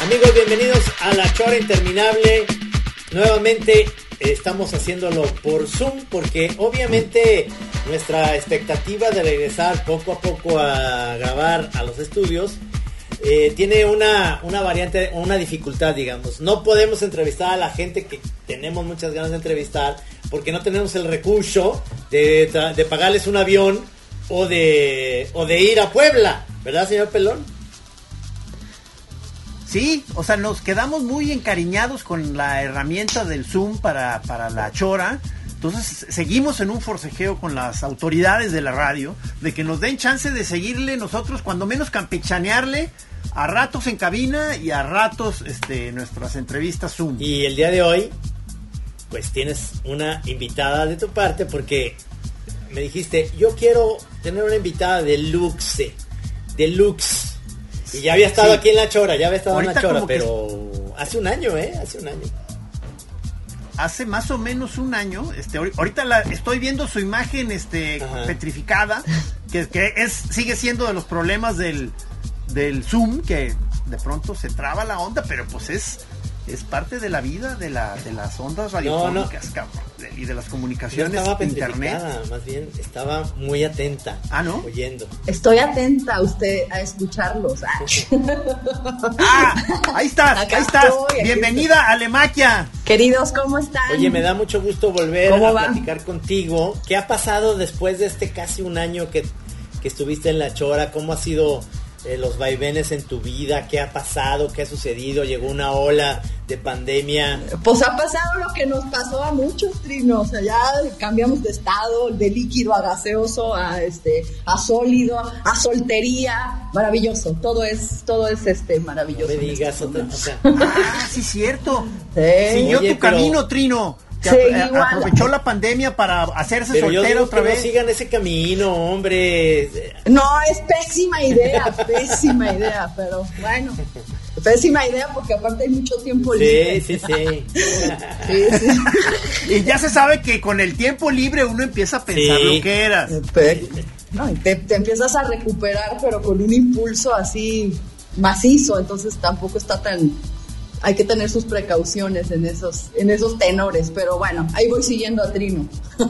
Amigos, bienvenidos a La Chora Interminable. Nuevamente estamos haciéndolo por Zoom porque obviamente nuestra expectativa de regresar poco a poco a grabar a los estudios eh, tiene una, una variante, una dificultad, digamos. No podemos entrevistar a la gente que tenemos muchas ganas de entrevistar porque no tenemos el recurso de, de pagarles un avión o de, o de ir a Puebla, ¿verdad, señor Pelón? Sí, o sea, nos quedamos muy encariñados con la herramienta del Zoom para, para la chora. Entonces seguimos en un forcejeo con las autoridades de la radio de que nos den chance de seguirle nosotros, cuando menos campechanearle, a ratos en cabina y a ratos este, nuestras entrevistas Zoom. Y el día de hoy, pues tienes una invitada de tu parte porque me dijiste, yo quiero tener una invitada de luxe, de luxe. Y ya había estado aquí en La Chora, ya había estado en La Chora, pero hace un año, ¿eh? Hace un año. Hace más o menos un año, este, ahorita la, estoy viendo su imagen este, petrificada, que, que es, sigue siendo de los problemas del, del Zoom, que de pronto se traba la onda, pero pues es es parte de la vida de, la, de las ondas radiofónicas, y de las comunicaciones no internet. Más bien estaba muy atenta. Ah, ¿no? Oyendo. Estoy atenta a usted a escucharlos. ah, ahí estás, ahí estás. Bienvenida a Lemaquia. Queridos, ¿cómo están? Oye, me da mucho gusto volver a platicar contigo. ¿Qué ha pasado después de este casi un año que, que estuviste en La Chora? ¿Cómo ha sido eh, los vaivenes en tu vida, qué ha pasado, qué ha sucedido, llegó una ola de pandemia. Pues ha pasado lo que nos pasó a muchos trinos, o sea, ya cambiamos de estado, de líquido a gaseoso, a este, a sólido, a soltería, maravilloso, todo es, todo es este maravilloso. me digas otra, Ah, sí cierto. Siguió tu camino, Trino aprovechó la pandemia para hacerse soltero otra vez. No sigan ese camino, hombre. No, es pésima idea, pésima idea, pero bueno. Pésima idea porque aparte hay mucho tiempo libre. Sí, sí, sí. Y ya se sabe que con el tiempo libre uno empieza a pensar lo que eras. No, te, te empiezas a recuperar, pero con un impulso así macizo, entonces tampoco está tan hay que tener sus precauciones en esos, en esos tenores, pero bueno, ahí voy siguiendo a Trino.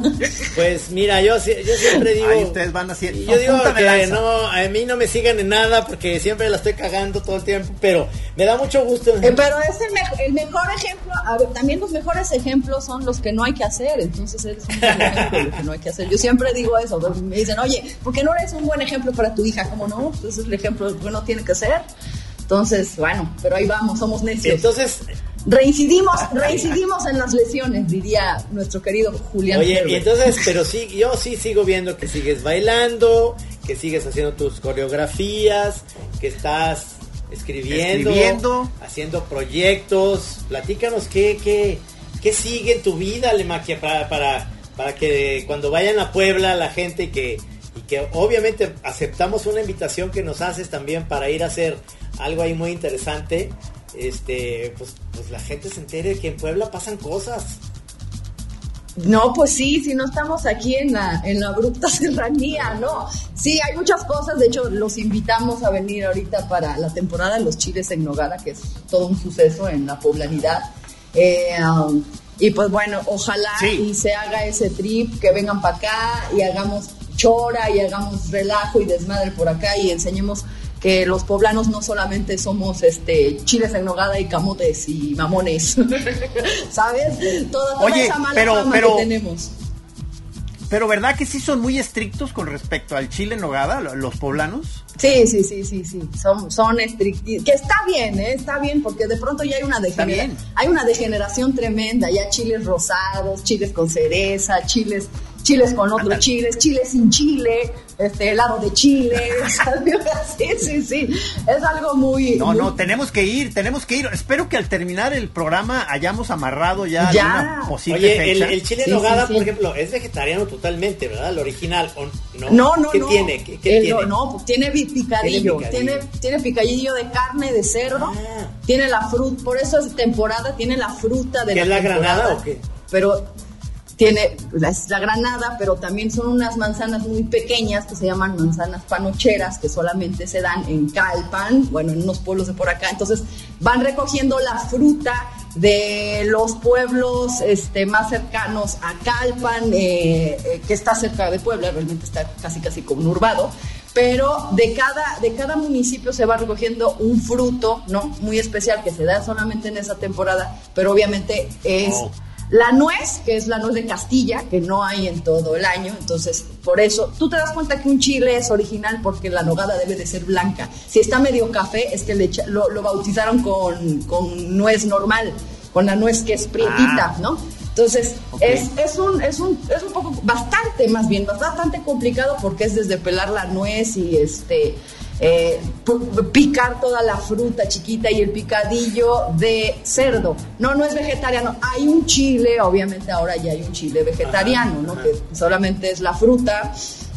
Pues mira, yo, yo siempre digo... Ahí ustedes van haciendo... Yo digo que no, a mí no me sigan en nada porque siempre la estoy cagando todo el tiempo, pero me da mucho gusto. Eh, pero es el, el, mejor ejemplo, a ver, también los mejores ejemplos son los que no hay que hacer, entonces eres un buen ejemplo de lo que no hay que hacer. Yo siempre digo eso, me dicen, oye, ¿por qué no eres un buen ejemplo para tu hija? ¿Cómo no? Ese es el ejemplo que no tiene que ser. Entonces, bueno, pero ahí vamos, somos necios. Entonces, reincidimos, reincidimos en las lesiones, diría nuestro querido Julián. Oye, y entonces, pero sí, yo sí sigo viendo que sigues bailando, que sigues haciendo tus coreografías, que estás escribiendo, haciendo proyectos. Platícanos qué, qué, qué sigue en tu vida, Lemaquia, para, para, para que cuando vayan a Puebla la gente que, que obviamente aceptamos una invitación que nos haces también para ir a hacer algo ahí muy interesante, este, pues, pues la gente se entere que en Puebla pasan cosas. No, pues sí, si no estamos aquí en la, en la abrupta serranía, ¿no? Sí, hay muchas cosas, de hecho los invitamos a venir ahorita para la temporada de los chiles en Nogada, que es todo un suceso en la poblanidad. Eh, um, y pues bueno, ojalá y se haga ese trip, que vengan para acá y hagamos chora y hagamos relajo y desmadre por acá y enseñemos que los poblanos no solamente somos este chiles en nogada y camotes y mamones, ¿sabes? Toda, esa mala pero, fama que tenemos. Pero ¿verdad que sí son muy estrictos con respecto al chile en nogada, los poblanos? Sí, sí, sí, sí, sí, son, son estrictos. Que está bien, ¿eh? está bien, porque de pronto ya hay una degeneración, hay una degeneración tremenda, ya chiles rosados, chiles con cereza, chiles chiles con otros chiles, chiles sin chile, este helado de chile, sí, sí, sí, es algo muy... No, no, tenemos que ir, tenemos que ir. Espero que al terminar el programa hayamos amarrado ya, una posible Oye, El, chile en nogada, por ejemplo, es vegetariano totalmente, ¿verdad? El original, no? No, no, ¿Qué no. tiene? ¿Qué, tiene? No, pues tiene picadillo, tiene, tiene, picadillo de carne, de cerdo, ah. tiene la fruta, por eso es temporada, tiene la fruta de ¿Qué la es la granada o qué? Pero tiene la, granada, pero también son unas manzanas muy pequeñas que se llaman manzanas panocheras, que solamente se dan en Calpan, bueno, en unos pueblos de por acá. Entonces van recogiendo la fruta de los pueblos este, más cercanos a Calpan, eh, eh, que está cerca de Puebla, realmente está casi casi conurbado, pero de cada, de cada municipio se va recogiendo un fruto, ¿no? Muy especial que se da solamente en esa temporada, pero obviamente es... La nuez, que es la nuez de Castilla, que no hay en todo el año, entonces por eso tú te das cuenta que un chile es original porque la nogada debe de ser blanca. Si está medio café, es que le lo, bautizaron con, con, nuez normal, con la nuez que es prietita, ah. ¿no? Entonces, es, es, un, es, un, es un poco, bastante más bien, bastante complicado porque es desde pelar la nuez y este eh, picar toda la fruta chiquita y el picadillo de cerdo. No, no es vegetariano. Hay un chile, obviamente ahora ya hay un chile vegetariano, ¿no? Que solamente es la fruta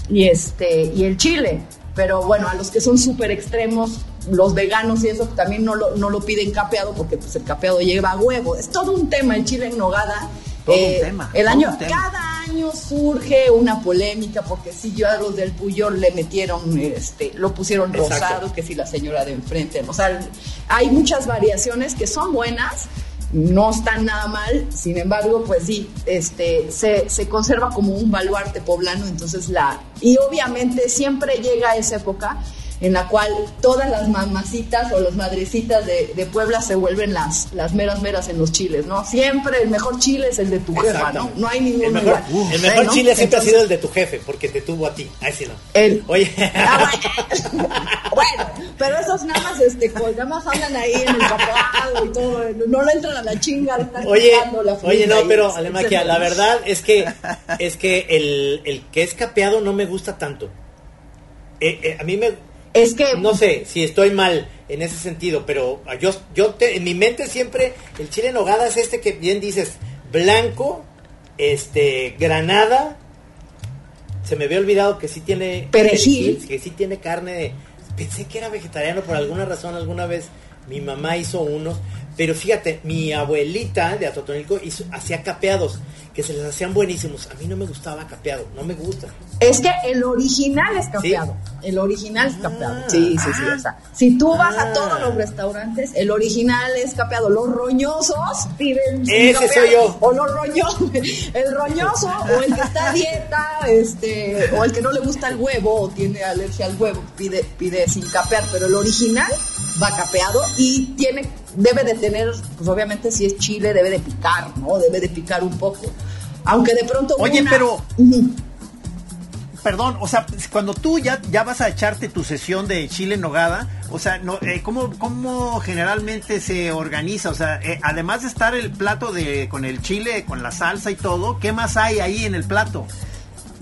y este y el chile. Pero bueno, a los que son súper extremos, los veganos y eso también no lo, no lo piden capeado porque pues el capeado lleva huevo. Es todo un tema el chile en nogada todo un eh, tema. El año, cada año surge una polémica porque si yo a los del Puyol le metieron, este, lo pusieron rosado, que si la señora de enfrente, o sea, hay muchas variaciones que son buenas, no están nada mal, sin embargo, pues sí, este, se, se conserva como un baluarte poblano, entonces la, y obviamente siempre llega esa época en la cual todas las mamacitas o las madrecitas de, Puebla se vuelven las, las meras meras en los chiles, ¿no? Siempre el mejor chile es el de tu jefa, ¿no? No hay ningún El mejor, el mejor chile siempre ha sido el de tu jefe, porque te tuvo a ti. Ahí sí no. El, Oye. Ah, bueno. pero esos nada más, este, pues, nada más hablan ahí en el papado y todo, no le entran a la chinga Oye, la oye, no, pero Alemaquia, la verdad es que, es que el, el que es capeado no me gusta tanto. Eh, eh, a mí me es que... No sé si estoy mal en ese sentido, pero yo, yo en mi mente siempre el chile en nogada es este que bien dices, blanco, este, granada, se me había olvidado que sí tiene... Perejil. Que sí tiene carne Pensé que era vegetariano por alguna razón, alguna vez mi mamá hizo unos, pero fíjate, mi abuelita de Atotonilco hizo, hacía capeados que se les hacían buenísimos. A mí no me gustaba capeado, no me gusta. Es que el original es capeado. El original es capeado. Ah. sí, sí, sí. O sea, si tú vas a todos los restaurantes, el original es capeado. Los roñosos piden. Ese soy yo. O los roñosos. El roñoso, o el que está a dieta, este, o el que no le gusta el huevo, o tiene alergia al huevo, pide, pide sin capear. Pero el original va capeado y tiene debe de tener, pues obviamente si es chile debe de picar, ¿no? Debe de picar un poco. Aunque de pronto... Oye, pero... Perdón, o sea, cuando tú ya, ya vas a echarte tu sesión de chile en nogada, o sea, no, eh, ¿cómo, generalmente se organiza? O sea, eh, además de estar el plato de con el chile, con la salsa y todo, ¿qué más hay ahí en el plato?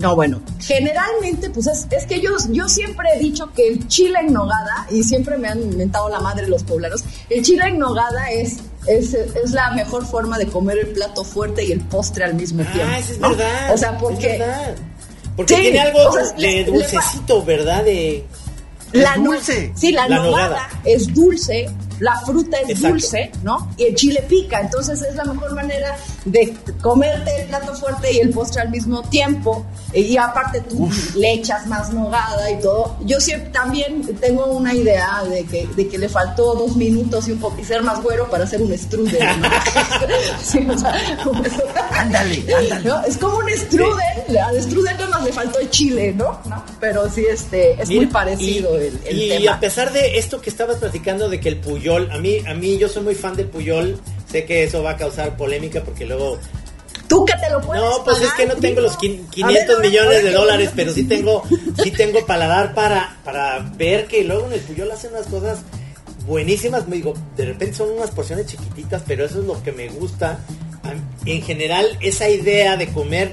No, bueno, generalmente, pues es, que yo, yo siempre he dicho que el chile en nogada, y siempre me han inventado la madre los poblanos, el chile en nogada es, es, es, la mejor forma de comer el plato fuerte y el postre al mismo ah, tiempo. Ah, eso es verdad. O sea, porque... verdad. Porque tiene algo de dulcecito, ¿verdad? De... La dulce. Sí, la, nogada, es dulce, la fruta es dulce, ¿no? Y el chile pica, entonces es la mejor manera de comerte el plato fuerte y el postre al mismo tiempo. Y aparte tú le echas más nogada y todo. Yo siempre también tengo una idea de que, de que le faltó dos minutos y un poco y ser más güero para hacer un strudel. ¿no? sí, o sea, ándale, ándale. Es como un strudel. Al strudel más le faltó el chile, ¿no? Pero sí, este, es muy parecido el, el y tema. a pesar de esto que estabas platicando de que el Puyol, a mí, a mí yo soy muy fan del Puyol. Sé que eso va a causar polémica porque luego Tú que te lo puedes No, pues es que no tengo los 500 millones de dólares, pero sí tengo sí tengo paladar para para ver que luego en el Puyol hacen unas cosas buenísimas, me digo, de repente son unas porciones chiquititas, pero eso es lo que me gusta. En general esa idea de comer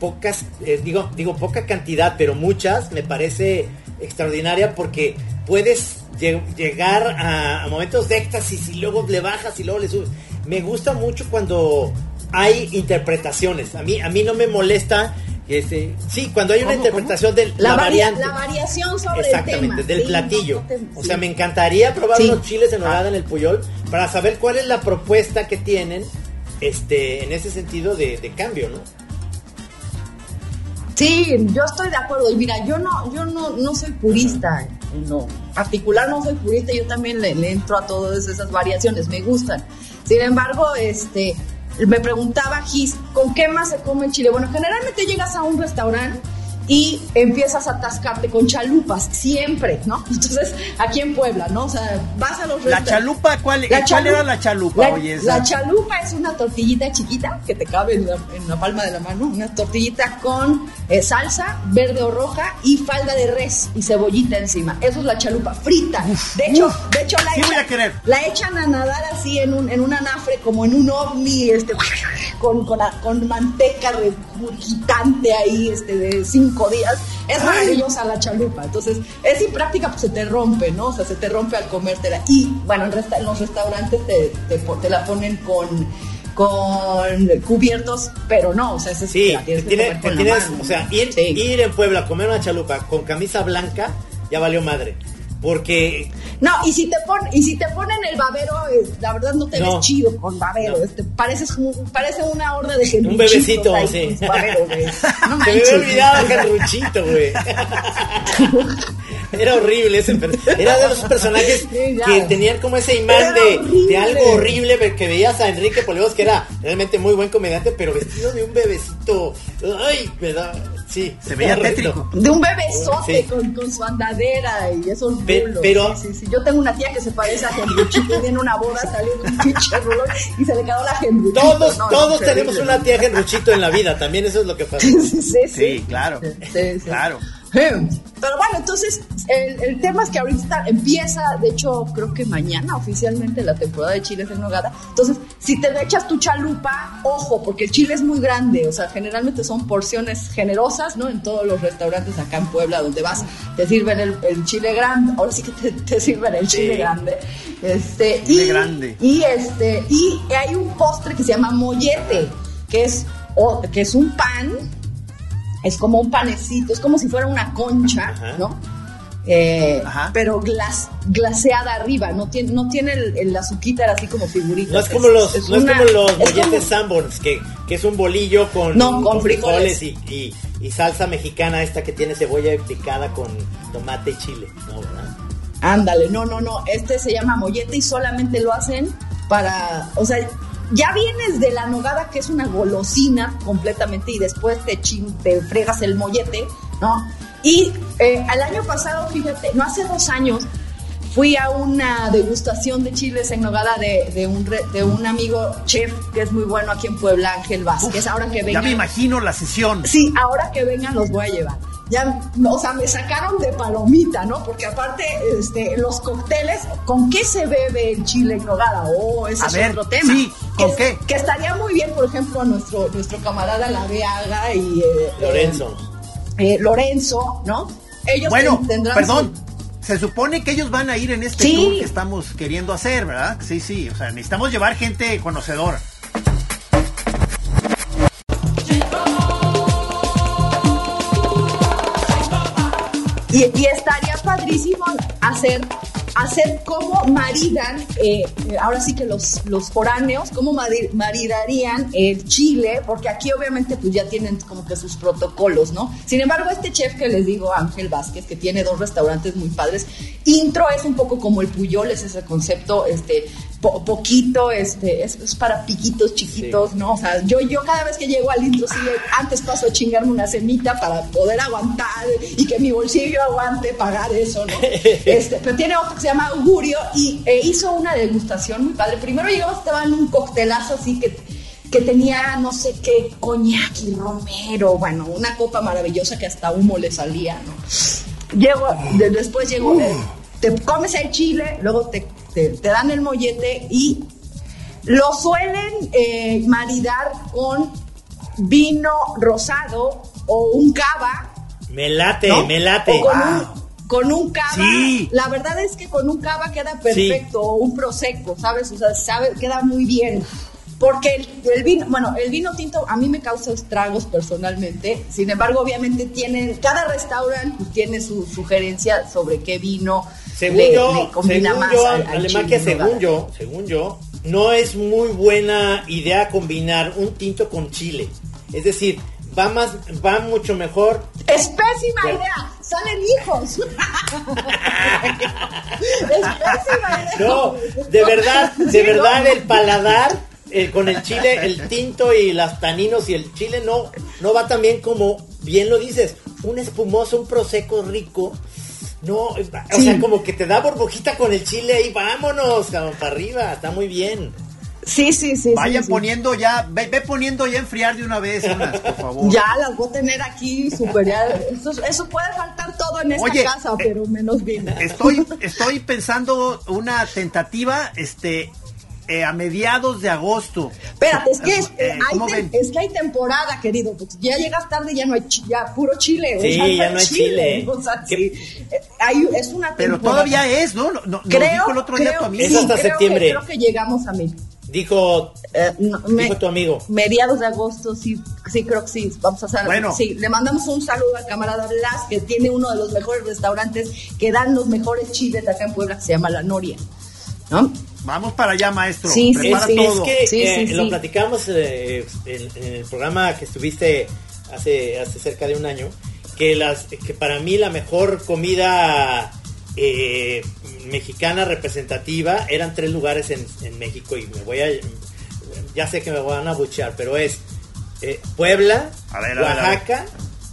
pocas eh, digo digo poca cantidad, pero muchas me parece extraordinaria porque puedes llegar a, a momentos de éxtasis y luego le bajas y luego le subes. Me gusta mucho cuando hay interpretaciones. A mí, a mí no me molesta. Este, sí, cuando hay una interpretación de la, variante. La variación sobre Exactamente, del platillo. o sea, me encantaría probar unos chiles en nogada en el Puyol para saber cuál es la propuesta que tienen este, en ese sentido de, cambio, ¿no? Sí, yo estoy de acuerdo. Y mira, yo no, yo no, no soy purista, no, particular no soy purista, yo también le, le, entro a todas esas variaciones, me gustan. Sin embargo, este, me preguntaba Gis, ¿con qué más se come en Chile? Bueno, generalmente llegas a un restaurante y empiezas a atascarte con chalupas, siempre, ¿no? Entonces, aquí en Puebla, ¿no? O sea, vas a los ¿La chalupa? ¿Cuál, la era la chalupa? La, la chalupa es una tortillita chiquita que te cabe en la, palma de la mano, una tortillita con eh, salsa verde o roja y falda de res y cebollita encima. Eso es la chalupa frita. de hecho, de hecho la, echan, la echan a nadar así en un, en un anafre, como en un ovni, este, con, con, con manteca regurgitante ahí, este, de cinco días, es maravillosa la chalupa. Entonces, es impráctica, pues se te rompe, ¿no? O sea, se te rompe al comértela. Y bueno, en, los restaurantes te, te, la ponen con con cubiertos, pero no, o sea, es sí, tienes, tienes o sea, ir, ir en Puebla a comer una chalupa con camisa blanca ya valió madre. Porque. No, y si te ponen, y si te ponen el babero, eh, la verdad no te ves chido con babero. Este, pareces parece una horda de gente. Un bebecito, sí. Babero. No me había olvidado Genruchito, güey. Era horrible ese Era de los personajes que tenían como ese imán de, de, algo horrible que veías a Enrique Polevos, que era realmente muy buen comediante, pero vestido de un bebecito. Ay, me da. Sí, se veía tétrico. De un bebesote con, con, su andadera y esos rulos. Pero, sí, sí, Yo tengo una tía que se parece a Genruchito y en una boda salió un pinche rulón y se le quedó la Genruchito. Todos, todos tenemos una tía Genruchito en la vida, también eso es lo que pasa. sí, sí, sí. claro. Sí, claro. Pero bueno, entonces el, tema es que ahorita empieza, de hecho creo que mañana oficialmente la temporada de chiles en nogada. Entonces, si te echas tu chalupa, ojo, porque el chile es muy grande, o sea, generalmente son porciones generosas, ¿no? En todos los restaurantes acá en Puebla donde vas, te sirven el, chile grande, ahora sí que te, sirven el chile grande. Este, chile y, grande. Y, este, y hay un postre que se llama mollete, que es, que es un pan es como un panecito, es como si fuera una concha, ¿no? Eh, pero glas, glaseada arriba, no tiene, no tiene el, el así como figurita. No es como los, no es como los molletes Sanborns, que, que, es un bolillo con, con, frijoles, y, y, salsa mexicana esta que tiene cebolla picada con tomate y chile, ¿no? ¿verdad? Ándale, no, no, no, este se llama mollete y solamente lo hacen para, o sea, ya vienes de la nogada, que es una golosina completamente, y después te, te fregas el mollete, ¿no? Y eh, al año pasado, fíjate, no hace dos años, fui a una degustación de chiles en nogada de, de, un, de un amigo chef que es muy bueno aquí en Puebla, Ángel Vázquez. ahora que vengan, ya me imagino la sesión. Sí, ahora que vengan los voy a llevar ya, o sea, me sacaron de palomita, ¿no? Porque aparte, este, los cócteles, ¿con qué se bebe el chile en nogada? Oh, ese es otro tema. Sí, ¿con qué? Que estaría muy bien, por ejemplo, a nuestro, nuestro camarada La Veaga y... Eh, Lorenzo. Eh, eh, Lorenzo, ¿no? Ellos bueno, tendrán... Perdón. Se supone que ellos van a ir en este tour que estamos queriendo hacer, ¿verdad? Sí, sí, o sea, necesitamos llevar gente conocedora. Y, estaría padrísimo hacer hacer cómo maridan, eh, ahora sí que los, los foráneos, cómo maridarían el chile, porque aquí obviamente pues ya tienen como que sus protocolos, ¿no? Sin embargo, este chef que les digo, Ángel Vázquez, que tiene dos restaurantes muy padres, intro es un poco como el Puyol, es ese concepto, este, poquito, este, es, para piquitos chiquitos, ¿no? O sea, yo, yo cada vez que llego al intro, sí, antes paso a chingarme una semita para poder aguantar y que mi bolsillo aguante pagar eso, ¿no? Este, pero tiene otro que se llama Augurio y e hizo una degustación muy padre. Primero llegamos, estaba en un coctelazo así que, que tenía no sé qué, coñac y romero, bueno, una copa maravillosa que hasta humo le salía, ¿no? Llego, después llegó, eh, te comes el chile, luego te te, dan el mollete y lo suelen eh, maridar con vino rosado o un cava. Me late, me late. con, un, cava. La verdad es que con un cava queda perfecto, o un prosecco, ¿sabes? O sea, sabe, queda muy bien. Porque el, vino, bueno, el vino tinto a mí me causa estragos personalmente. Sin embargo, obviamente tienen, cada restaurante pues, tiene su sugerencia sobre qué vino según yo, según yo, según yo, según yo, no es muy buena idea combinar un tinto con chile. Es decir, va más, va mucho mejor. Es pésima idea, salen hijos. es pésima idea. No, de verdad, de verdad el paladar eh, con el chile, el tinto y las taninos y el chile no, no va tan bien como bien lo dices, un espumoso, un prosecco rico. No, o sea, como que te da burbujita con el chile y vámonos, cabrón, para arriba, está muy bien. Sí, sí, sí. Vayan poniendo ya, ve, poniendo ya enfriar de una vez por favor. Ya las voy a tener aquí super, eso, puede faltar todo en esta casa, eh, pero menos bien. Estoy, estoy pensando una tentativa, este, eh, a mediados de agosto. Espérate, es que, eh, hay es que hay temporada, querido. ya llegas tarde, ya no hay ya puro chile. Sí, ya no hay chile. hay, es una temporada. Pero todavía es, ¿no? no, creo, dijo el otro día tu amigo. Es hasta septiembre. creo que llegamos a mí. Dijo, eh, dijo tu amigo. Mediados de agosto, sí, sí, creo que sí. Vamos a hacer. Bueno. Sí, le mandamos un saludo al camarada Blas, que tiene uno de los mejores restaurantes que dan los mejores chiles acá en Puebla, que se llama La Noria. ¿No? Vamos para allá, maestro. Sí, Prepara sí, todo. Es que eh, lo platicamos eh, en, el programa que estuviste hace, hace cerca de un año, que, las, que para mí la mejor comida eh, mexicana representativa eran tres lugares en, México y me voy a... Ya sé que me van a buchear, pero es Puebla, Oaxaca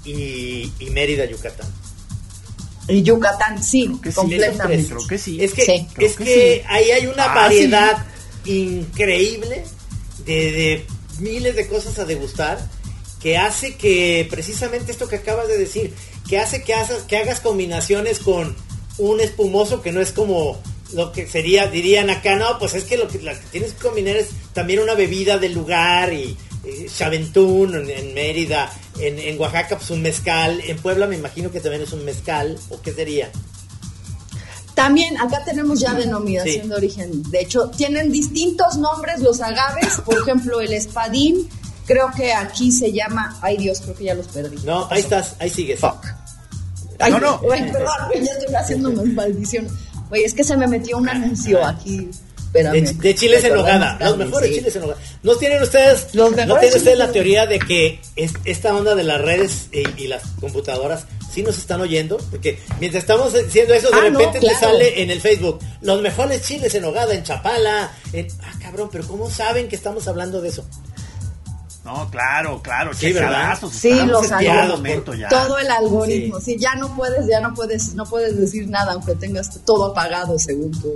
y Mérida, Yucatán. Y Yucatán, sí, completamente. creo que sí. Es que, es que, ahí hay una ah, variedad increíble de, miles de cosas a degustar que hace que precisamente esto que acabas de decir, que hace que, hagas, que hagas combinaciones con un espumoso que no es como lo que sería, dirían acá, no, pues es que lo que, lo que tienes que combinar es también una bebida del lugar y Chaventún en, Mérida, en, Oaxaca pues un mezcal, en Puebla me imagino que también es un mezcal, ¿o qué sería? También acá tenemos ya denominación de origen. De hecho, tienen distintos nombres los agaves. Por ejemplo, el espadín, creo que aquí se llama. Ay Dios, creo que ya los perdí. No, ahí estás, ahí sigues. Fuck. no, no. perdón, ya estoy haciendo una maldición. Oye, es que se me metió un anuncio aquí de, chiles en nogada, los mejores chiles en nogada. ¿No tienen ustedes, ¿no tienen ustedes la teoría de que esta onda de las redes y, las computadoras sí nos están oyendo? Porque mientras estamos diciendo eso, de ah, repente te sale en el Facebook, los mejores chiles en nogada, en Chapala. ah, cabrón, pero ¿cómo saben que estamos hablando de eso? No, claro, claro, sí, ¿verdad? Sí, los algoritmos. Todo el algoritmo, sí. ya no puedes, ya no puedes, no puedes decir nada aunque tengas todo apagado según tú.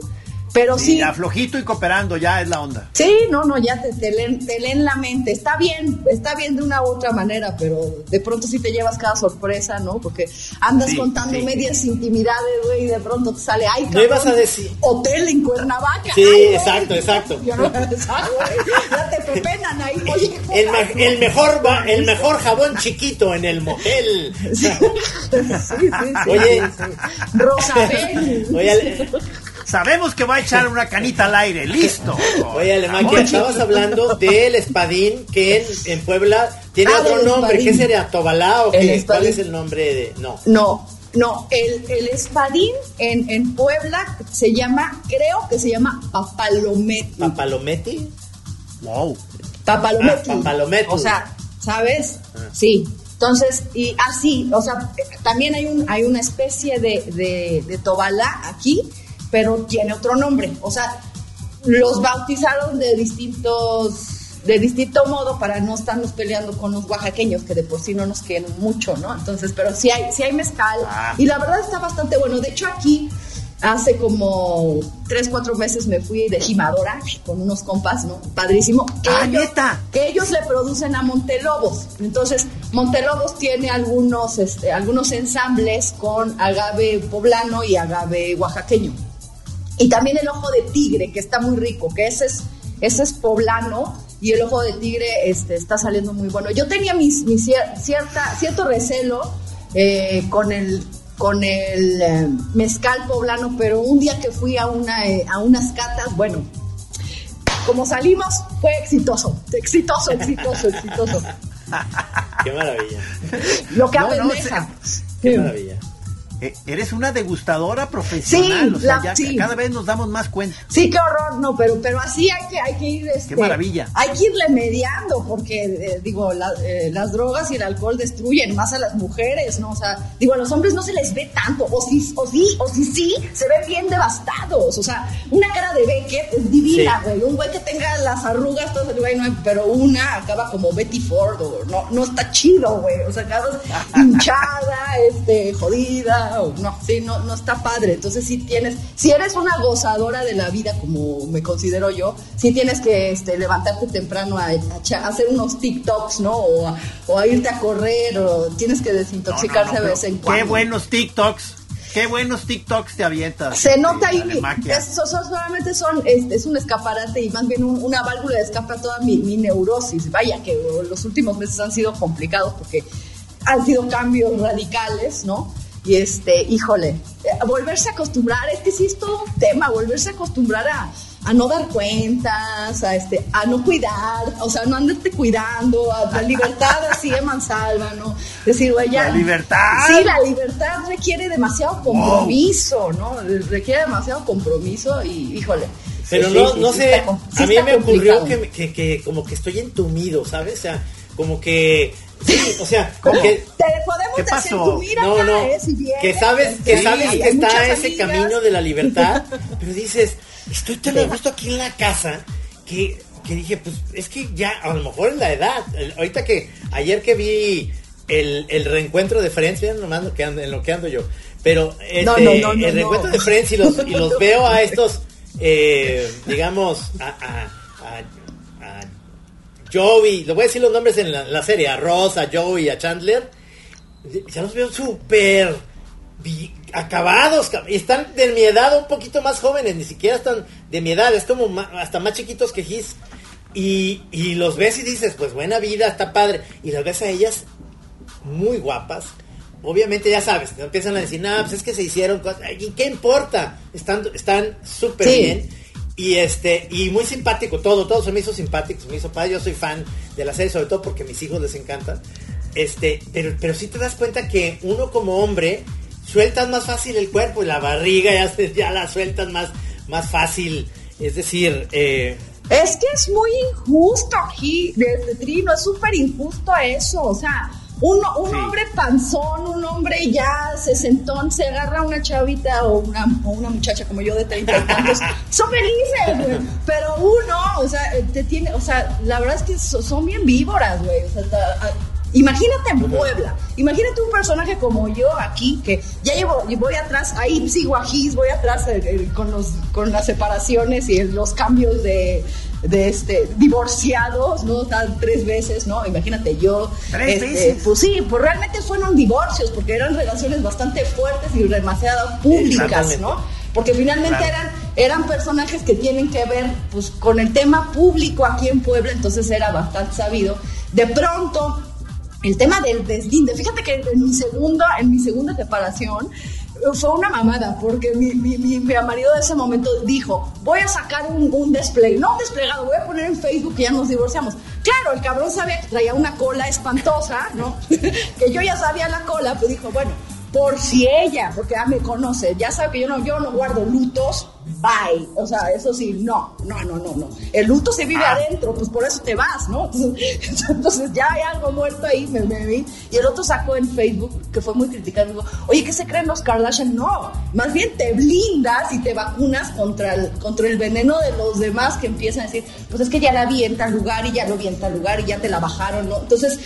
Pero sí. Ya flojito y cooperando, ya es la onda. Sí, no, no, ya te, te, leen, te leen la mente. Está bien, está bien de una u otra manera, pero de pronto sí te llevas cada sorpresa, ¿no? Porque andas contando medias intimidades, güey, y de pronto te sale, ay, cabrón, ibas a decir? Hotel en Cuernavaca. Sí, exacto, exacto. Ya, no, ya te pepenan ahí. Oye, el, el, mejor, el mejor jabón chiquito en el motel. Sí, sí, sí. Oye, Rosabel. Oye, Sabemos que va a echar una canita al aire, listo. Oye, Alemán, que estabas hablando del espadín que en, Puebla tiene ah, otro nombre. ¿Qué sería? ¿Tobalá o qué? ¿Cuál es el nombre de.? No. No, no. El, el espadín en, en Puebla se llama, creo que se llama papalometi. ¿Papalometi? Wow. Papalometi. Ah, papalometi. O sea, ¿sabes? Ah. Sí. Entonces, y así, o sea, también hay, un, hay una especie de, de, de tobalá aquí pero tiene otro nombre. O sea, los bautizaron de distintos de distinto modo para no estarnos peleando con los oaxaqueños que de por sí no nos quieren mucho, ¿no? Entonces, pero sí hay, sí hay mezcal ah. y la verdad está bastante bueno. De hecho, aquí hace como tres, cuatro meses me fui de gimadora con unos compas, ¿no? Padrísimo. Que ah, neta. Que ellos le producen a Montelobos. Entonces, Montelobos tiene algunos, este, algunos ensambles con agave poblano y agave oaxaqueño. Y también el ojo de tigre, que está muy rico, que ese es, ese es poblano y el ojo de tigre este, está saliendo muy bueno. Yo tenía mis, cierta, cierto recelo eh, con el con el eh, mezcal poblano, pero un día que fui a, una, eh, a unas catas, bueno, como salimos, fue exitoso, exitoso, exitoso, exitoso. Qué maravilla. Lo que no, no, Qué maravilla. Eh, eres una degustadora profesional, o sea, ya cada vez nos damos más cuenta. Sí, qué horror, no, pero, pero así hay que, hay que ir. Este, qué maravilla. Hay que irle mediando, porque, eh, digo, eh, las drogas y el alcohol destruyen más a las mujeres, ¿no? O sea, digo, a los hombres no se les ve tanto, o sí, o sí, o sí, sí, se ven bien devastados. O sea, una cara de Beckett es divina, güey. Un güey que tenga las arrugas, todo el güey, no, pero una acaba como Betty Ford, o no, no está chido, güey. O sea, acabas hinchada, este, jodida no, sí, no, no está padre. Entonces si tienes, si eres una gozadora de la vida como me considero yo, si tienes que este, levantarte temprano a, hacer unos TikToks, ¿no? O a, irte a correr, o tienes que desintoxicarse a veces en cuando. Qué buenos TikToks. Qué buenos TikToks te avientas. Se nota ahí, eso, solamente son, es, un escaparate y más bien una válvula de escape a toda mi, mi neurosis. Vaya que los últimos meses han sido complicados porque han sido cambios radicales, ¿no? Y este, híjole, eh, volverse a acostumbrar, es que sí es todo un tema, volverse a acostumbrar a, no dar cuentas, a este, a no cuidar, o sea, no andarte cuidando, a la libertad así de mansalva, ¿no? Decir, güey, ya. La libertad. Sí, la libertad requiere demasiado compromiso, ¿no? Requiere demasiado compromiso y, híjole. Pero no, no sé, a mí me ocurrió que, que, que como que estoy entumido, ¿sabes? O sea, como que Sí, o sea, que te podemos ¿qué pasó? no, no, eh, que sabes, que sabes que está ese camino de la libertad, pero dices, estoy tan a gusto aquí en la casa que, que dije, pues es que ya a lo mejor es la edad. ahorita que ayer que vi el, el reencuentro de Friends, vean nomás lo que ando, en lo que ando yo, pero este, el reencuentro de Friends y los, y los veo a estos, eh, digamos, a, a, a Joey, le voy a decir los nombres en la, serie, a Ross, a Joey, a Chandler, ya los veo súper acabados, y están de mi edad un poquito más jóvenes, ni siquiera están de mi edad, es como hasta más chiquitos que Gis. Y, y los ves y dices, pues buena vida, está padre. Y las ves a ellas muy guapas. Obviamente ya sabes, te empiezan a decir, no, pues es que se hicieron cosas. ¿Y qué importa? Están súper bien. Y este, y muy simpático todo, todo se me hizo simpático, se me hizo padre. Yo soy fan de la serie, sobre todo porque mis hijos les encantan. Este, pero, pero sí te das cuenta que uno como hombre sueltas más fácil el cuerpo y la barriga ya, ya la sueltas más, más fácil. Es decir, eh, es que es muy injusto aquí, desde Trino, es súper injusto eso. O sea, un, un hombre panzón, un hombre ya sesentón, se agarra a una chavita o una, una muchacha como yo de 30 años, son felices, güey. Pero uno, o sea, te tiene, o sea, la verdad es que son bien víboras, güey. O sea, Imagínate en Puebla, imagínate un personaje como yo aquí, que ya llevo, y voy atrás, ahí sigo a voy atrás con, los, con las separaciones y los cambios de, de este divorciados, ¿no? tres veces, ¿no? Imagínate yo. ¿Tres este, veces? Pues sí, pues realmente fueron divorcios, porque eran relaciones bastante fuertes y demasiado públicas, ¿no? Porque finalmente eran, eran personajes que tienen que ver pues, con el tema público aquí en Puebla, entonces era bastante sabido. De pronto, el tema del deslinde, fíjate que en mi segunda, en mi segunda separación, fue una mamada, porque mi, mi, mi, marido de ese momento dijo, voy a sacar un, un display, no un desplegado, voy a poner en Facebook que ya nos divorciamos. Claro, el cabrón sabía que traía una cola espantosa, ¿no? que yo ya sabía la cola, pues dijo, bueno, por si ella, porque ya me conoce, ya sabe que yo no, yo no guardo lutos, bye. O sea, eso sí, no, no, no, no, no. El luto se vive ah. adentro, pues por eso te vas, ¿no? Entonces, ya hay algo muerto ahí, me, vi. Y el otro sacó en Facebook, que fue muy criticado, dijo, oye, ¿qué se creen los Kardashian? No, más bien te blindas y te vacunas contra el, contra el veneno de los demás que empiezan a decir, pues es que ya la vi en tal lugar y ya lo vi en tal lugar y ya te la bajaron, ¿no? Entonces,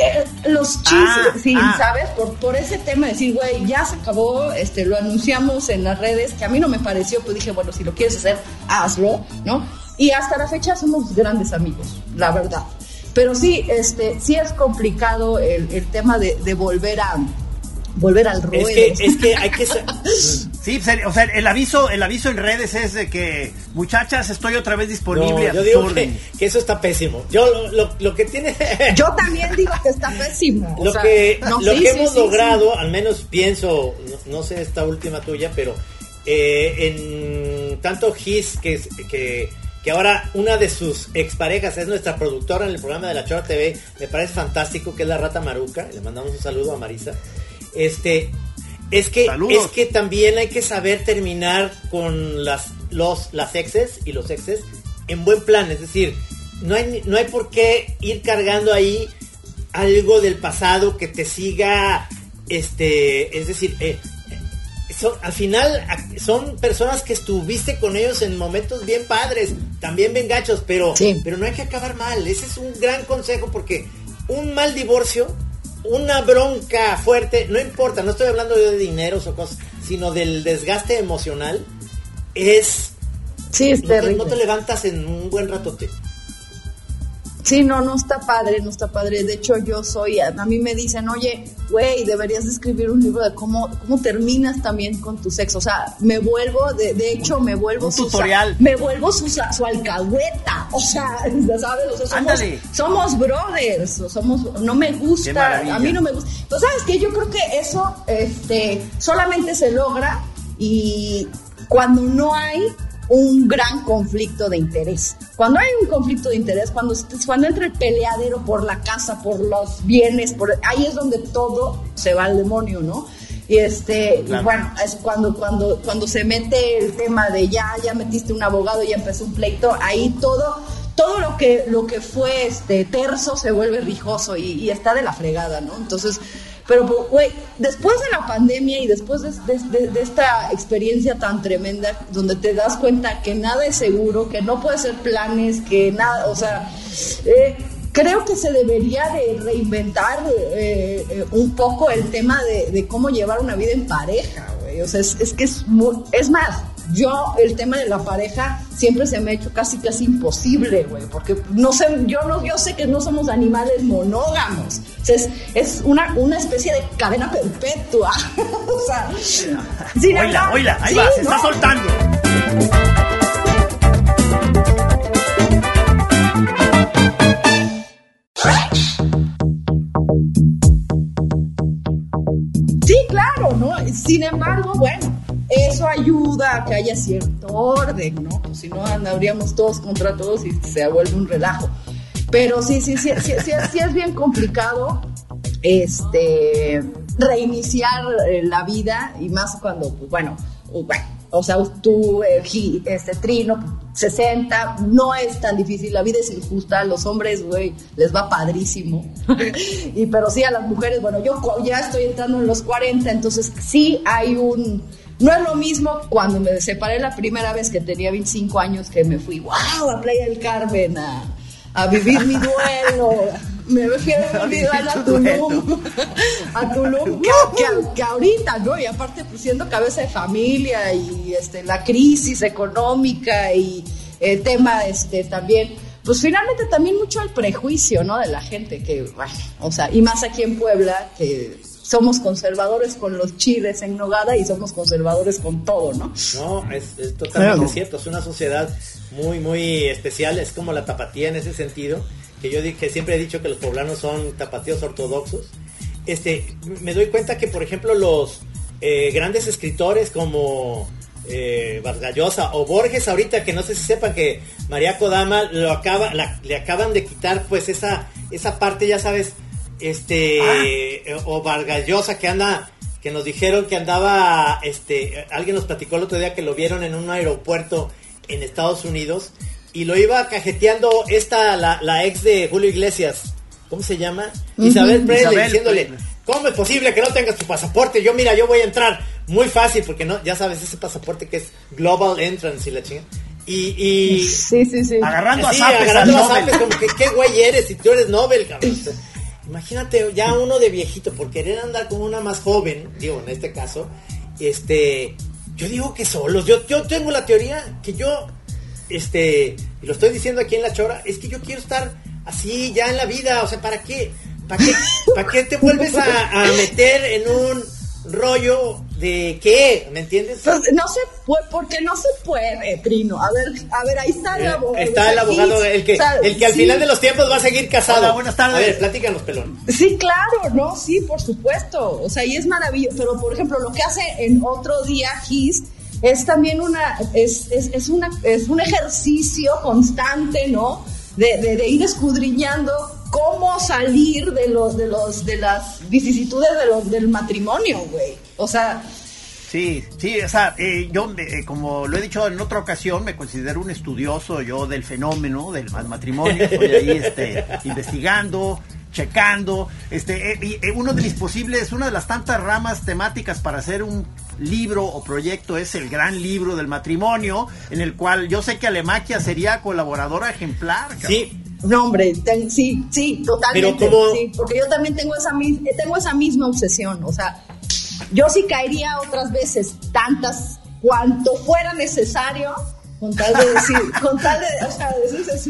eh, los ah, sí, ah. ¿sabes? Por, por ese tema de decir, güey, ya se acabó, este, lo anunciamos en las redes, que a mí no me pareció, pues dije, bueno, si lo quieres hacer, hazlo, ¿no? Y hasta la fecha somos grandes amigos, la verdad. Pero sí, este, sí es complicado el, el tema de, de volver a volver al ruedo. Es que, hay que... sí, o sea, el aviso, el aviso en redes es de que, muchachas, estoy otra vez disponible. yo digo que, eso está pésimo. Yo lo, lo, que tiene... yo también digo que está pésimo. Lo que, lo que hemos logrado, al menos pienso, no, sé esta última tuya, pero eh, en tanto Gis que... que que ahora una de sus exparejas es nuestra productora en el programa de la Chora TV, me parece fantástico, que es la Rata Maruca, le mandamos un saludo a Marisa. Este, Es que, es que también hay que saber terminar con las, los, las exes y los exes en buen plan. Es decir, no hay, no hay por qué ir cargando ahí algo del pasado que te siga, este, es decir, eh, son, al final son personas que estuviste con ellos en momentos bien padres, también bien gachos, pero, pero no hay que acabar mal. Ese es un gran consejo porque un mal divorcio, una bronca fuerte, no importa, no estoy hablando de dineros o cosas, sino del desgaste emocional, es... Sí, es no te levantas en un buen ratote. Sí, no, no está padre, no está padre. De hecho, yo soy, a, mí me dicen, oye, güey, deberías de escribir un libro de cómo, cómo terminas también con tu sexo. O sea, me vuelvo, de, de hecho, me vuelvo un tutorial. me vuelvo su, su alcahueta. O sea, ¿sabes? O sea, somos, somos, brothers, somos, no me gusta, a mí no me gusta. Pues, ¿sabes qué? Yo creo que eso, este, solamente se logra y cuando no hay un gran conflicto de interés. Cuando hay un conflicto de interés, cuando, cuando entra el peleadero por la casa, por los bienes, por, ahí es donde todo se va al demonio, ¿no? Y este, bueno, es cuando, cuando, cuando se mete el tema de ya, ya metiste un abogado, ya empezó un pleito, ahí todo, todo lo que, lo que fue este terso se vuelve rijoso y, y está de la fregada, ¿no? Entonces, pero, güey, después de la pandemia y después de, esta experiencia tan tremenda, donde te das cuenta que nada es seguro, que no puede ser planes, que nada, o sea, eh, creo que se debería de reinventar eh, eh, un poco el tema de, cómo llevar una vida en pareja, güey. O sea, es, es que es, es más, yo el tema de la pareja siempre se me ha hecho casi casi imposible, güey, porque no sé, yo no, yo sé que no somos animales monógamos, o sea, es, una, una especie de cadena perpetua, o sea, oila, oila, ahí va, se está soltando. Sí, claro, ¿no? Sin embargo, bueno, eso ayuda a que haya cierto orden, ¿no? Pues si no andaríamos todos contra todos y se vuelve un relajo. Pero sí, sí, sí, sí, sí, es bien complicado este reiniciar eh, la vida y más cuando, pues, bueno, bueno, o sea, tú, eh, este trino, 60, no es tan difícil, la vida es injusta, a los hombres, güey, les va padrísimo. y pero sí a las mujeres, bueno, yo ya estoy entrando en los 40, entonces sí hay un no es lo mismo cuando me separé la primera vez que tenía 25 años que me fui, wow, a Playa del Carmen a, vivir mi duelo. Me fui a vivir a Tulum, a Tulum, que, ahorita, ¿no? Y aparte, pues siendo cabeza de familia y este, la crisis económica y el tema este, también, pues finalmente también mucho el prejuicio, ¿no? De la gente que, bueno, o sea, y más aquí en Puebla, que somos conservadores con los chiles en nogada y somos conservadores con todo, ¿no? No, es, totalmente cierto, es una sociedad muy, muy especial, es como la tapatía en ese sentido, que yo que siempre he dicho que los poblanos son tapatíos ortodoxos. Este, me doy cuenta que, por ejemplo, los eh, grandes escritores como eh, Vargallosa o Borges ahorita, que no sé si sepan que María Kodama lo acaba, le acaban de quitar pues esa, esa parte, ya sabes, este ah. o Vargallosa que anda que nos dijeron que andaba este alguien nos platicó el otro día que lo vieron en un aeropuerto en Estados Unidos y lo iba cajeteando esta la, ex de Julio Iglesias ¿cómo se llama? Isabel Presley diciéndole ¿cómo es posible que no tengas tu pasaporte? yo mira yo voy a entrar muy fácil porque no ya sabes ese pasaporte que es Global Entrance y la chinga y, y sí, sí, sí. agarrando a zapes, agarrando a zapes como que qué güey eres si tú eres Nobel cabrón Imagínate ya uno de viejito por querer andar con una más joven, digo, en este caso, este, yo digo que solos. Yo, yo tengo la teoría que yo, este, y lo estoy diciendo aquí en la chora, es que yo quiero estar así ya en la vida. O sea, ¿para qué? ¿Para qué, ¿para qué te vuelves a meter en un rollo de qué, ¿me entiendes? Pues, no se puede, porque no se puede, Trino. A ver, a ver, ahí está el eh, abogado. Está el abogado, el que, el que al final de los tiempos va a seguir casado. buenas tardes. A ver, platícanos, pelón. Sí, claro, no, sí, por supuesto. O sea, y es maravilloso. Pero, por ejemplo, lo que hace en otro día Gis es también una, es, es, es, una, es un ejercicio constante, ¿no? De, de, de ir escudriñando cómo salir de los de los de las vicisitudes de los, del matrimonio, güey. O sea, Sí, sí, o sea, eh, yo, eh, como lo he dicho en otra ocasión, me considero un estudioso yo del fenómeno del matrimonio. Estoy ahí este, investigando, checando. Este, eh, uno de mis posibles, una de las tantas ramas temáticas para hacer un libro o proyecto es el gran libro del matrimonio, en el cual yo sé que Alemaquia sería colaboradora ejemplar. Sí, no, hombre, sí, sí, totalmente. Sí, porque yo también tengo esa, tengo esa misma obsesión. O sea, yo sí caería otras veces, tantas, cuanto fuera necesario, con tal de decir, con tal de, o sea,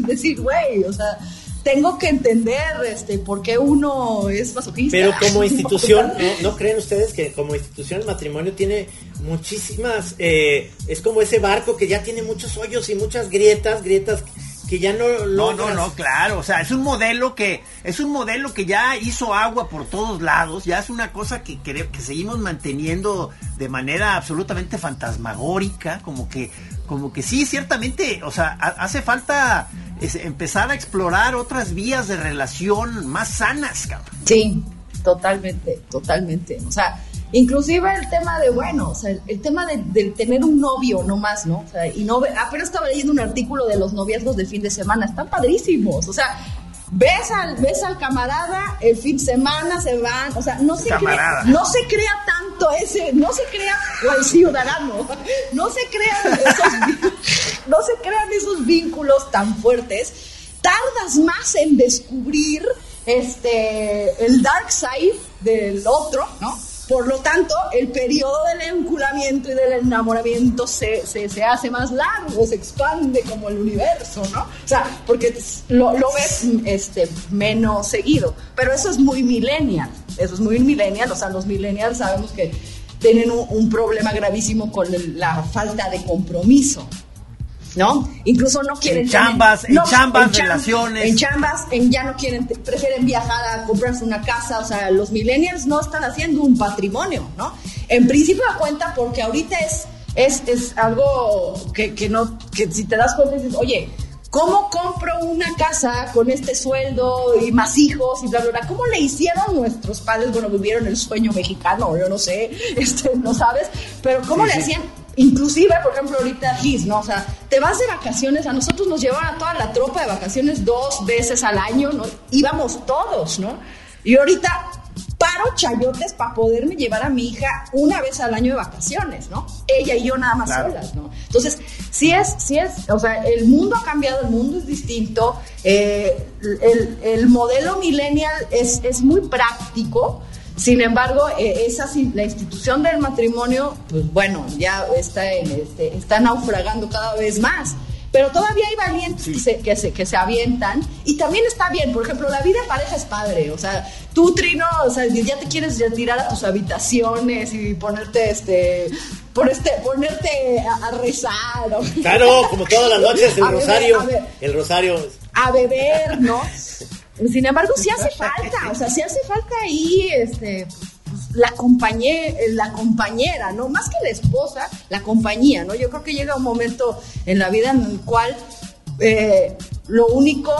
decir, güey, o sea, tengo que entender este por qué uno es masoquista. Pero como institución, ¿no, creen ustedes que como institución el matrimonio tiene muchísimas, eh, es como ese barco que ya tiene muchos hoyos y muchas grietas, grietas que ya no No, no, no, claro, o sea, es un modelo que es un modelo que ya hizo agua por todos lados, ya es una cosa que que, que seguimos manteniendo de manera absolutamente fantasmagórica, como que como que sí, ciertamente, o sea, hace falta empezar a explorar otras vías de relación más sanas, cabrón. Sí, totalmente, totalmente. O sea, Inclusive el tema de, bueno, o sea, el, tema de, tener un novio no más, ¿no? O sea, y no, apenas estaba leyendo un artículo de los noviazgos de fin de semana, están padrísimos, o sea, ves al, ves al camarada, el fin de semana se van, o sea, no se, crea, no se crea tanto ese, no se crea, o el ciudadano, no se crean esos, no se crean esos vínculos tan fuertes, tardas más en descubrir este, el dark side del otro, ¿no? Por lo tanto, el periodo del enculamiento y del enamoramiento se, se, hace más largo, se expande como el universo, ¿no? O sea, porque lo, lo ves este, menos seguido. Pero eso es muy millennial, eso es muy millennial, o sea, los millennials sabemos que tienen un problema gravísimo con la falta de compromiso. ¿No? Incluso no quieren... En chambas, en chambas, relaciones. En chambas, en ya no quieren, prefieren viajar a comprarse una casa, o sea, los millennials no están haciendo un patrimonio, ¿no? En principio da cuenta porque ahorita es, es, es algo que, que, no, que si te das cuenta dices, oye, ¿Cómo compro una casa con este sueldo y más hijos y bla, bla, bla? ¿Cómo le hicieron nuestros padres? Bueno, vivieron el sueño mexicano, yo no sé, este, no sabes, pero ¿cómo le hacían? Inclusive, por ejemplo, ahorita Gis, ¿no? O sea, te vas de vacaciones, a nosotros nos llevaban a toda la tropa de vacaciones dos veces al año, ¿no? Íbamos todos, ¿no? Y ahorita paro chayotes para poderme llevar a mi hija una vez al año de vacaciones, ¿no? Ella y yo nada más solas, ¿no? Entonces, sí es, sí es, o sea, el mundo ha cambiado, el mundo es distinto, eh, el, el, modelo millennial es, es muy práctico, sin embargo, eh, esa, la institución del matrimonio, pues bueno, ya está, en este, está naufragando cada vez más. Pero todavía hay valientes que, se, que, se, que se avientan y también está bien. Por ejemplo, la vida en pareja es padre. O sea, tú, Trino, o sea, ya te quieres tirar a tus habitaciones y ponerte este este, ponerte a, rezar. Claro, como todas las noches, el rosario. el rosario. A beber, ¿no? Sin embargo, sí hace falta, o sea, sí hace falta ahí, este, la compañera, la compañera, ¿no? Más que la esposa, la compañía, ¿no? Yo creo que llega un momento en la vida en el cual eh, lo único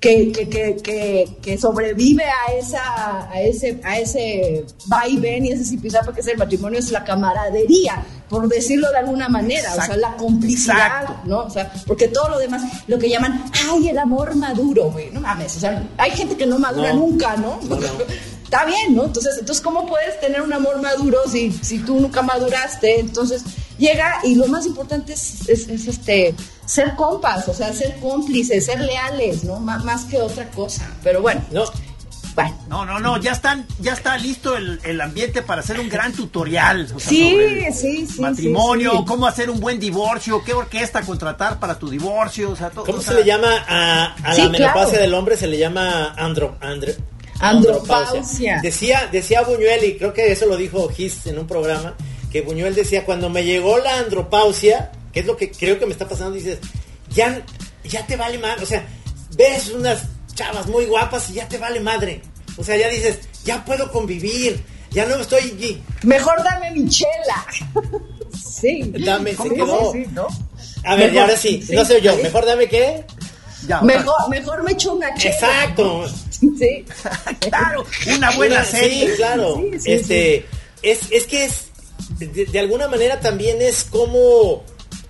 que, que, que, que, sobrevive a esa a ese a ese vaivén y ese zipizape que es el matrimonio es la camaradería por decirlo de alguna manera o sea la complicidad no o sea porque todo lo demás lo que llaman ay el amor maduro güey no mames o sea hay gente que no madura nunca no, está bien no entonces entonces cómo puedes tener un amor maduro si si tú nunca maduraste entonces llega y lo más importante es, es, es este ser compas, o sea, ser cómplices, ser leales, ¿no? más que otra cosa. Pero bueno. No. Bueno. No, no, no, ya están, ya está listo el, ambiente para hacer un gran tutorial. sí, sí, sí. Matrimonio, cómo hacer un buen divorcio, qué orquesta contratar para tu divorcio, o sea, todo. ¿Cómo se le llama a, la menopausia del hombre? Se le llama andro, andropausia. Decía, decía Buñuel, y creo que eso lo dijo Gis en un programa, que Buñuel decía, cuando me llegó la andropausia, que es lo que creo que me está pasando, dices, ya, ya te vale madre, o sea, ves unas chavas muy guapas y ya te vale madre. O sea, ya dices, ya puedo convivir, ya no estoy... Mejor dame mi chela. sí. Dame, se quedó. ¿no? A ver, y ahora sí, no sé yo, mejor dame qué. mejor, mejor me echo una chela. Exacto. sí. claro, una buena serie. Sí, claro. este, Es, es que es, de, alguna manera también es como,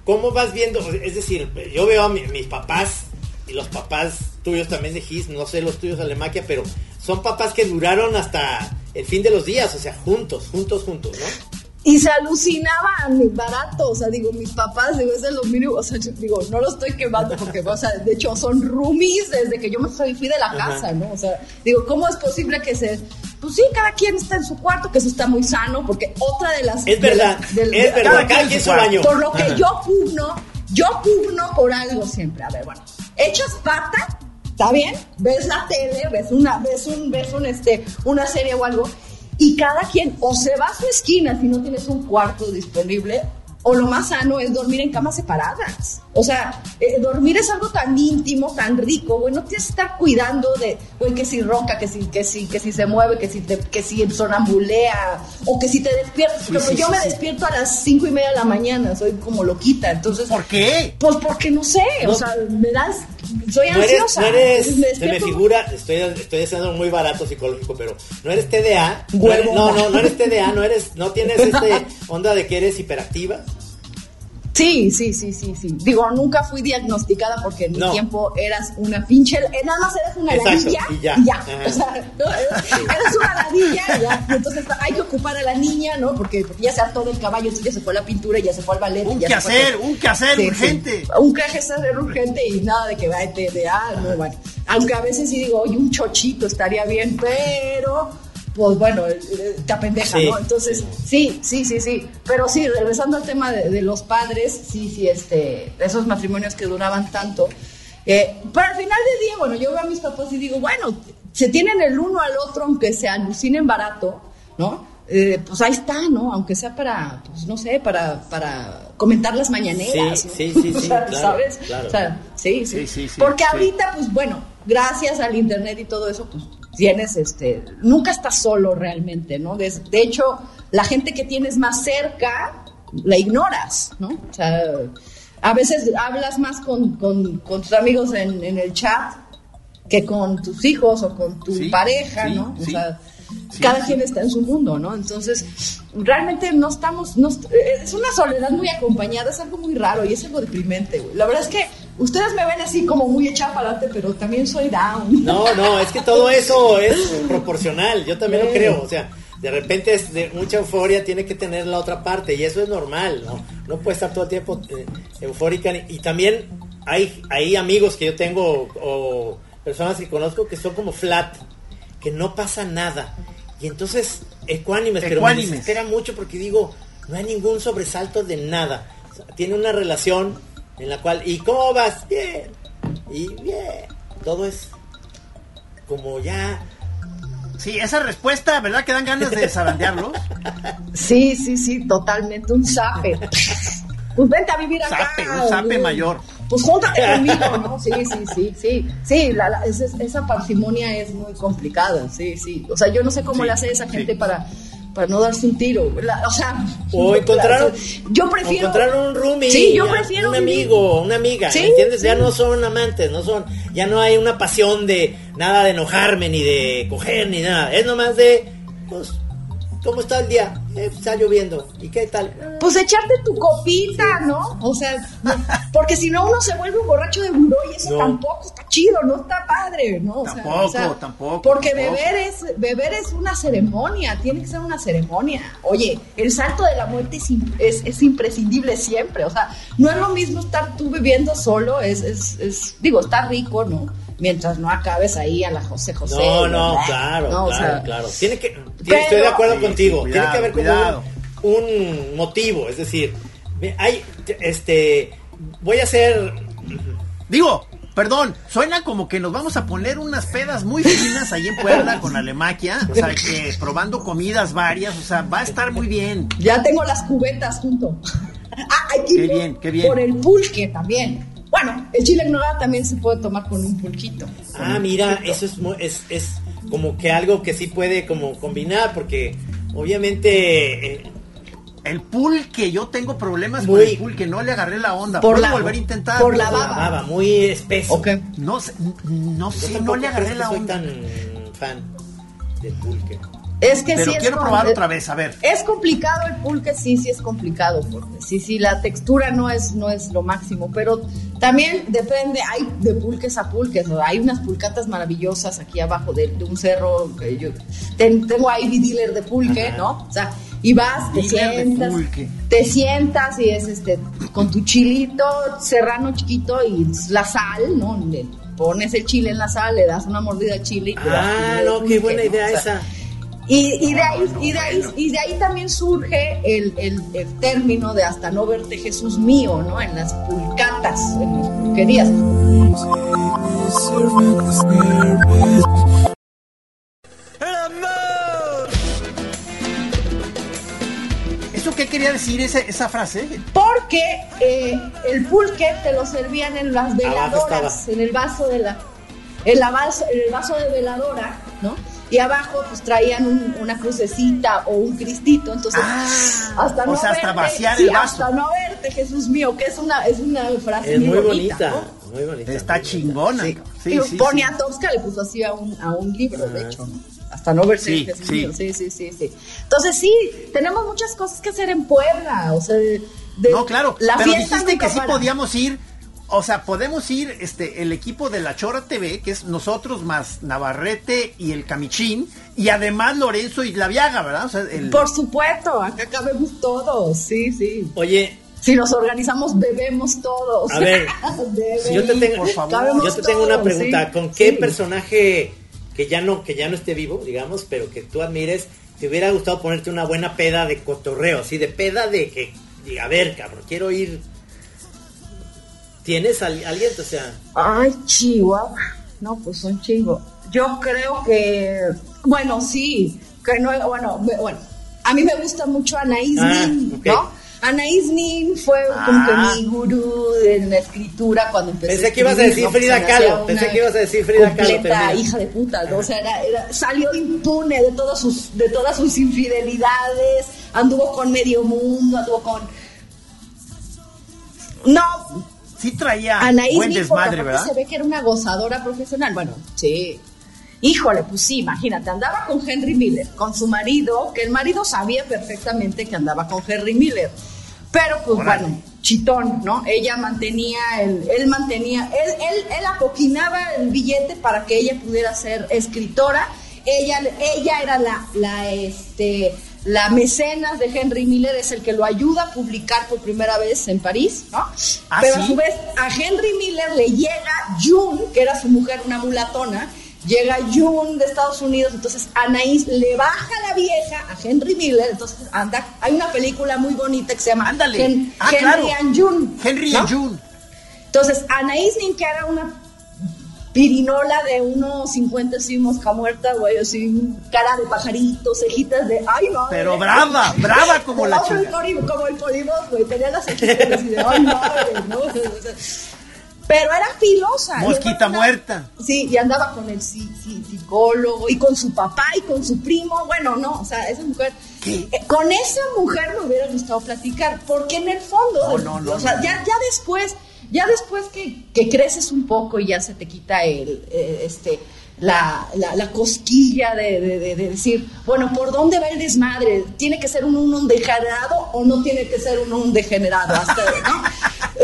como vas viendo, es decir, yo veo a mis papás y los papás tuyos también de Gis, no sé los tuyos Alemaquia, pero son papás que duraron hasta el fin de los días, o sea, juntos, juntos, juntos, ¿no? Y se alucinaban barato, o sea, digo, mis papás, digo, es de lo mínimo, o sea, digo, no lo estoy quemando porque, o sea, de hecho son roomies desde que yo me fui, de la casa, ¿no? O sea, digo, ¿cómo es posible que se, pues sí, cada quien está en su cuarto, que eso está muy sano, porque otra de las... Es verdad, es verdad, cada quien su baño. Por lo que yo pugno, yo pugno por algo siempre, a ver, bueno, echas pata, ¿está bien? Ves la tele, ves una, ves un, ves un, este, una serie o algo, y cada quien o se va a su esquina si no tienes un cuarto disponible o lo más sano es dormir en camas separadas. O sea, eh, dormir es algo tan íntimo, tan rico, güey, no que estar cuidando de, güey, que si ronca, que si, que si, que si se mueve, que si, te, que si sonambulea, o que si te despiertas. Pero yo me despierto a las cinco y media de la mañana, soy como loquita, entonces... ¿Por qué? Pues porque no sé, o sea, me das... Soy ansiosa. no eres, se me figura, estoy, estoy haciendo muy barato psicológico, pero no eres TDA. No, no, no, eres TDA, no eres, no tienes este onda de que eres hiperactiva. Sí, sí, sí, sí, sí. Digo, nunca fui diagnosticada porque en mi tiempo eras una pinche, eh, nada más eras una ladilla y ya. O sea, eras, una ladilla y ya. Y entonces hay que ocupar a la niña, ¿no? Porque, ya se hartó del caballo, entonces ya se fue a la pintura, ya se fue al ballet. Un quehacer, un quehacer urgente. Un quehacer urgente y nada de que vaya de, ah, no, bueno. Aunque a veces sí digo, oye, un chochito estaría bien, pero pues bueno, eh, eh, te apendeja, ¿no? Entonces, sí, sí, sí, sí. Pero sí, regresando al tema de, los padres, sí, sí, este, esos matrimonios que duraban tanto. Eh, pero al final del día, bueno, yo veo a mis papás y digo, bueno, se tienen el uno al otro, aunque se alucinen barato, ¿no? pues ahí está, ¿no? Aunque sea para, pues no sé, para, para comentar las mañaneras. Sí, sí, sí, ¿sabes? O sea, sí, sí. sí Porque ahorita, pues bueno, gracias al internet y todo eso, pues tienes, este, nunca estás solo realmente, ¿no? De, hecho, la gente que tienes más cerca, la ignoras, ¿no? O sea, a veces hablas más con, tus amigos en, el chat que con tus hijos o con tu pareja, ¿no? O sea, cada quien está en su mundo, ¿no? Entonces, realmente no estamos, es una soledad muy acompañada, es algo muy raro y es algo deprimente, güey. La verdad es que ustedes me ven así como muy echada para adelante, pero también soy down. No, no, es que todo eso es proporcional, yo también lo creo, o sea, de repente es de mucha euforia tiene que tener la otra parte y eso es normal, ¿no? No puede estar todo el tiempo eh, eufórica y también hay, hay amigos que yo tengo o personas que conozco que son como flat, que no pasa nada. Y entonces, ecuánimes, pero me desespera mucho porque digo, no hay ningún sobresalto de nada. tiene una relación en la cual, ¿y cómo vas? Bien. Y bien. Todo es como ya... Sí, esa respuesta, ¿verdad? Que dan ganas de zarandearlos. Sí, sí, sí, totalmente. Un sape. Pues vente a vivir acá. un sape mayor. Pues júntate conmigo, ¿no? Sí, sí, sí, sí. Sí, la, esa, parsimonia es muy complicada, sí, sí. O sea, yo no sé cómo le hace esa gente para para no darse un tiro. o sea, o encontrar, yo prefiero encontrar un roomie, sí, yo prefiero un amigo, una amiga, ¿entiendes? Ya no son amantes, no son, ya no hay una pasión de nada de enojarme ni de coger ni nada, es nomás de pues ¿Cómo está el día? Eh, está lloviendo. ¿Y qué tal? Pues echarte tu copita, ¿no? O sea, porque si no uno se vuelve un borracho de buró y eso tampoco está chido, no está padre, ¿no? tampoco, tampoco. Porque beber es beber es una ceremonia, tiene que ser una ceremonia. Oye, el salto de la muerte es, es, imprescindible siempre. O sea, no es lo mismo estar tú bebiendo solo, es, es, es digo, está rico, ¿no? Mientras no acabes ahí a la José José. No, no, claro, claro, claro. Tiene que, estoy de acuerdo contigo. tiene que haber como un, motivo, es decir, hay, este, voy a hacer, digo, perdón, suena como que nos vamos a poner unas pedas muy finas ahí en Puebla con Alemaquia, o sea, que probando comidas varias, o sea, va a estar muy bien. Ya tengo las cubetas junto. Ah, qué bien, qué bien. Por el pulque también. Bueno, el chile en nogada también se puede tomar con un pulquito. Ah, mira, eso es, es, es como que algo que sí puede como combinar, porque obviamente eh, El pulque, yo tengo problemas con el pulque, no le agarré la onda. Por la, volver a intentar. Por la baba. muy espeso. No, no sé, no le agarré la onda. Soy tan fan del pulque. Es que Pero sí quiero probar otra vez, a ver. Es complicado el pulque, sí, sí es complicado, porque sí, sí, la textura no es, no es lo máximo, pero también depende, hay de pulques a pulques, hay unas pulcatas maravillosas aquí abajo de, un cerro, yo tengo ahí mi dealer de pulque, ¿no? O sea, y vas, te sientas, te sientas y es este, con tu chilito serrano chiquito y la sal, ¿no? Le pones el chile en la sal, le das una mordida al chile y te Ah, no, qué buena idea esa y, de ahí, y, de ahí, y de ahí también surge el, el, término de hasta no verte Jesús mío, ¿no? En las pulcatas, en las pulquerías. ¿Eso qué quería decir esa, esa frase? Porque eh, el pulque te lo servían en las veladoras, en el vaso de la, en, la vaso, en el vaso de veladora, ¿no? Y abajo pues traían una crucecita o un cristito, entonces ah, hasta no verte, hasta vaciar el vaso. hasta no verte, Jesús mío, que es una es una frase es muy, bonita, muy bonita, está chingona. Sí. Sí, sí, Ponia Tosca le puso así a un, a un libro, de hecho, ¿no? hasta no verse Jesús mío, sí, sí, sí, sí. Entonces sí, tenemos muchas cosas que hacer en Puebla, o sea, de, no, claro, la pero dijiste que sí podíamos ir o sea, podemos ir este el equipo de la Chora TV, que es nosotros más Navarrete y el Camichín, y además Lorenzo y la Viaga, ¿verdad? Por supuesto, acá cabemos todos, sí, sí. Oye, si nos organizamos, bebemos todos. A ver, yo te tengo, por favor, yo te tengo una pregunta. ¿Con qué personaje que ya no que ya no esté vivo, digamos, pero que tú admires, te hubiera gustado ponerte una buena peda de cotorreo, así de peda de que, a ver, cabrón, quiero ir ¿Tienes alguien? O sea. Ay, Chihuahua. No, pues son chingos. Yo creo que. Bueno, sí. Que no. Bueno, bueno. A mí me gusta mucho Anaís ah, Nin, ¿no? Anaís Nin fue como que ah. mi gurú en la escritura cuando empecé. Pensé que ibas a decir Frida Kahlo. Pensé que ibas a decir Frida Kahlo. hija de puta, ¿no? O sea, era, salió impune de, todos sus, de todas sus infidelidades. Anduvo con medio mundo, anduvo con. No, sí traía Anaís buen desmadre, ¿verdad? Se ve que era una gozadora profesional. Bueno, sí. Híjole, pues sí, imagínate, andaba con Henry Miller, con su marido, que el marido sabía perfectamente que andaba con Henry Miller. Pero pues bueno, chitón, ¿no? Ella mantenía, el, él mantenía, él, él, él apoquinaba el billete para que ella pudiera ser escritora. Ella, ella era la, la, este, la mecenas de Henry Miller es el que lo ayuda a publicar por primera vez en París, ¿no? ¿Ah, Pero a su vez a Henry Miller le llega June, que era su mujer, una mulatona, llega June de Estados Unidos, entonces Anaís le baja la vieja a Henry Miller, entonces anda, hay una película muy bonita que se llama Ándale. ah, Henry and June. Henry and June. Entonces Anaís que era una pirinola de unos 50 así mosca muerta, güey, así cara de pajaritos, cejitas de, ay no. Pero brava, brava como la chica. Como el polibos, güey, tenía las cejitas así de, ay madre, ¿no? Pero era filosa. Mosquita muerta. Sí, y andaba con el psicólogo y con su papá y con su primo. Bueno, no, o sea, esa mujer. ¿Qué? Eh, con esa mujer me hubiera gustado platicar, porque en el fondo, no, no, o sea, ya, ya después ya después que, creces un poco y ya se te quita el, eh, este, la, la, cosquilla de, de, decir, bueno, ¿por dónde va el desmadre? ¿Tiene que ser un, un degenerado o no tiene que ser un, un degenerado? Hasta, ¿no?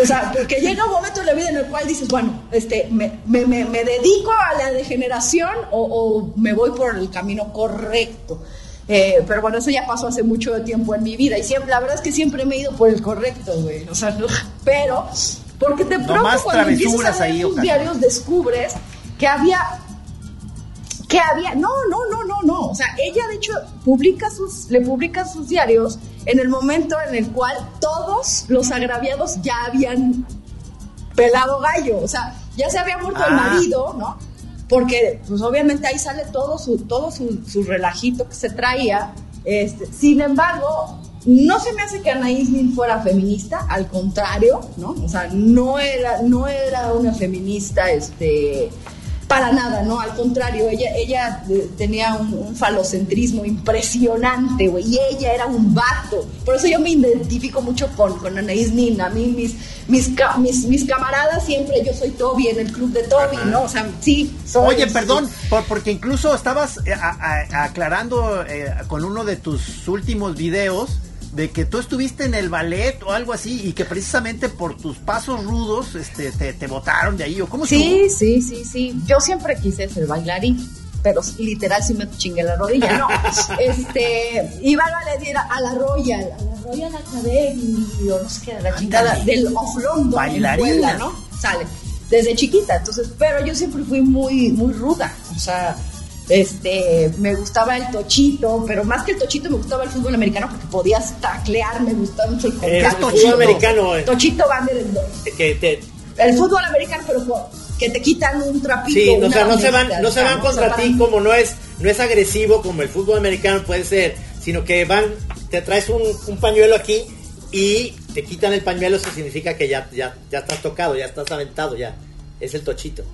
O sea, porque llega un momento en la vida en el cual dices, bueno, este, me, me, me, dedico a la degeneración o, o, me voy por el camino correcto. Eh, pero bueno, eso ya pasó hace mucho tiempo en mi vida y siempre, la verdad es que siempre me he ido por el correcto, güey. O sea, no, pero porque de pronto cuando empiezas a leer tus diarios descubres que había que había no no no no no. O sea ella de hecho publica sus le publica sus diarios en el momento en el cual todos los agraviados ya habían pelado gallo. O sea ya se había muerto el ah. marido no porque pues obviamente ahí sale todo su todo su, su relajito que se traía. Este, sin embargo no se me hace que Anaís Nin fuera feminista, al contrario, ¿no? O sea, no era, no era una feminista, este, para nada, ¿no? Al contrario, ella, ella eh, tenía un, falocentrismo impresionante, güey, y ella era un vato. Por eso yo me identifico mucho con, con Anaís Nin. A mí, mis, mis, mis, camaradas siempre, yo soy Toby en el club de Toby, ¿no? O sea, sí. Oye, perdón, porque incluso estabas eh, aclarando eh, con uno de tus últimos videos de que tú estuviste en el ballet o algo así y que precisamente por tus pasos rudos este, te, te botaron de ahí o cómo Sí, sí, sí, sí. Yo siempre quise ser bailarín, pero literal sí me chingué la rodilla, no. este, iba al ballet a la Royal, a la Royal Academy, o no sé qué, la chingada del Off London, bailarina, ¿no? Sale desde chiquita, entonces, pero yo siempre fui muy muy ruda, o sea, este, me gustaba el tochito, pero más que el tochito me gustaba el fútbol americano porque podías taclear, me gustaba mucho el El fútbol americano. Eh. Tochito van que El fútbol americano, pero que te quitan un trapito. Sí, o sea, no se van, no se van contra ti como no es, no es agresivo como el fútbol americano puede ser, sino que van, te traes un, un pañuelo aquí y te quitan el pañuelo, eso significa que ya, ya, ya estás tocado, ya estás aventado, ya. Es el tochito.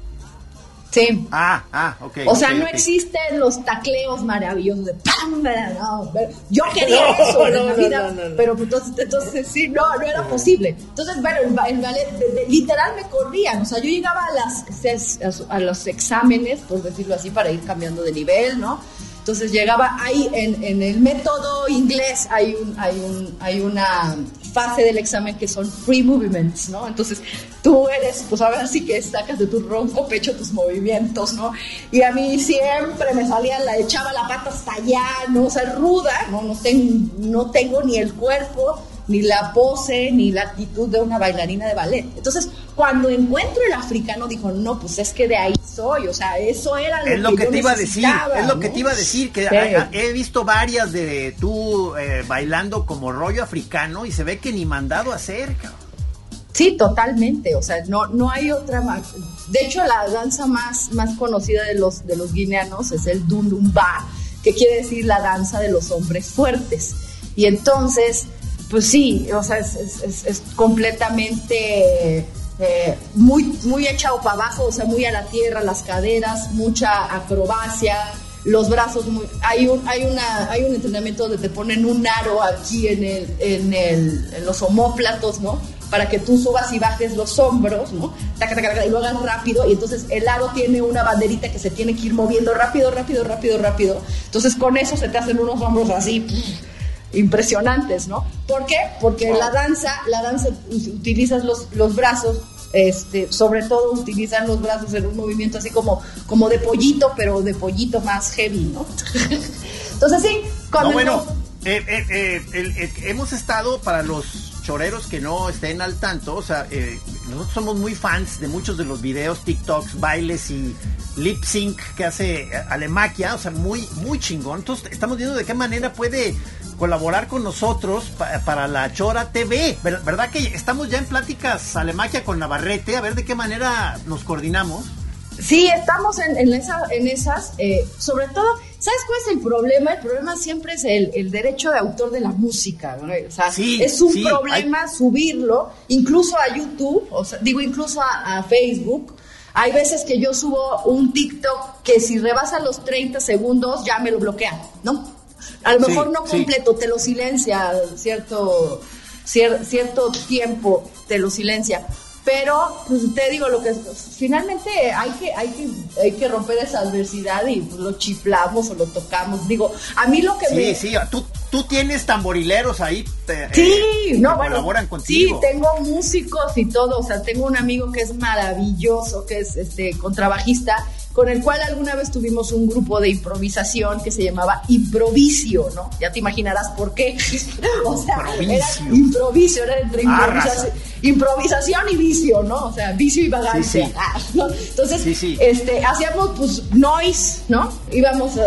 Sí. Ah, ah, ok. O sea, no existen los tacleos maravillosos de ¡pam! No, yo quería eso en la vida, pero pues, entonces, entonces, sí, no, no era posible. Entonces, bueno, el, ballet, literal me corrían, o sea, yo llegaba a, las, a los exámenes, por decirlo así, para ir cambiando de nivel, ¿no? Entonces llegaba ahí en, en el método inglés hay un, hay un, hay una fase del examen que son free movements, ¿no? Entonces tú eres, pues a ver si que sacas de tu ronco pecho tus movimientos, ¿no? Y a mí siempre me salía, la echaba la pata hasta allá, ¿no? O ruda, ¿no? No, tengo, no tengo ni el cuerpo, ni la pose, ni la actitud de una bailarina de ballet. Entonces, cuando encuentro el africano, dijo, no, pues es que de ahí soy, o sea, eso era lo, es lo que, te iba a decir, es lo que te iba a decir, que he visto varias de tú eh, bailando como rollo africano y se ve que ni mandado a hacer, Sí, totalmente, o sea, no, no hay otra más. De hecho, la danza más, más conocida de los, de los guineanos es el Dundumba, que quiere decir la danza de los hombres fuertes. Y entonces, pues sí, o sea, es, completamente eh, muy, muy echado para abajo, o sea, muy a la tierra, las caderas, mucha acrobacia, los brazos, hay, un, hay, una, hay un entrenamiento donde te ponen un aro aquí en, el, en, el, en los homóplatos, ¿no? Para que tú subas y bajes los hombros, ¿no? y lo hagas rápido, y entonces el aro tiene una banderita que se tiene que ir moviendo rápido, rápido, rápido, rápido. Entonces con eso se te hacen unos hombros así impresionantes, ¿no? ¿Por qué? Porque la danza, la danza utilizas los, los brazos, este, sobre todo utilizan los brazos en un movimiento así como, como de pollito, pero de pollito más heavy, ¿no? Entonces sí, cuando... bueno, eh, eh, eh, hemos estado para los choreros que no estén al tanto, o sea, nosotros somos muy fans de muchos de los videos, TikToks, bailes y lip sync que hace Alemaquia, o sea, muy, muy chingón. Entonces, estamos viendo de qué manera puede colaborar con nosotros para la Chora TV. ¿Verdad que estamos ya en pláticas Alemaquia con Navarrete? A ver de qué manera nos coordinamos. Sí, estamos en, en, en esas. Eh, sobre todo, ¿sabes cuál es el problema? El problema siempre es el, derecho de autor de la música. O sea, es un problema subirlo, incluso a YouTube, o sea, digo, incluso a, Facebook. Hay veces que yo subo un TikTok que si rebasa los 30 segundos ya me lo bloquea, ¿no? A lo mejor no completo, te lo silencia cierto, cierto tiempo, te lo silencia. Pero, pues te digo, lo que finalmente hay que, hay que, hay que romper esa adversidad y pues, lo chiflamos o lo tocamos. Digo, a mí lo que sí, me. Sí, tú, tú tienes tamborileros ahí. sí, eh, no, bueno. Colaboran contigo. Sí, tengo músicos y todo. O sea, tengo un amigo que es maravilloso, que es este contrabajista con el cual alguna vez tuvimos un grupo de improvisación que se llamaba Improvisio, ¿no? Ya te imaginarás por qué. o sea, era improvisio, era entre improvisación, y vicio, ¿no? O sea, vicio y vagancia. Ah, Entonces, este, hacíamos pues noise, ¿no? Íbamos a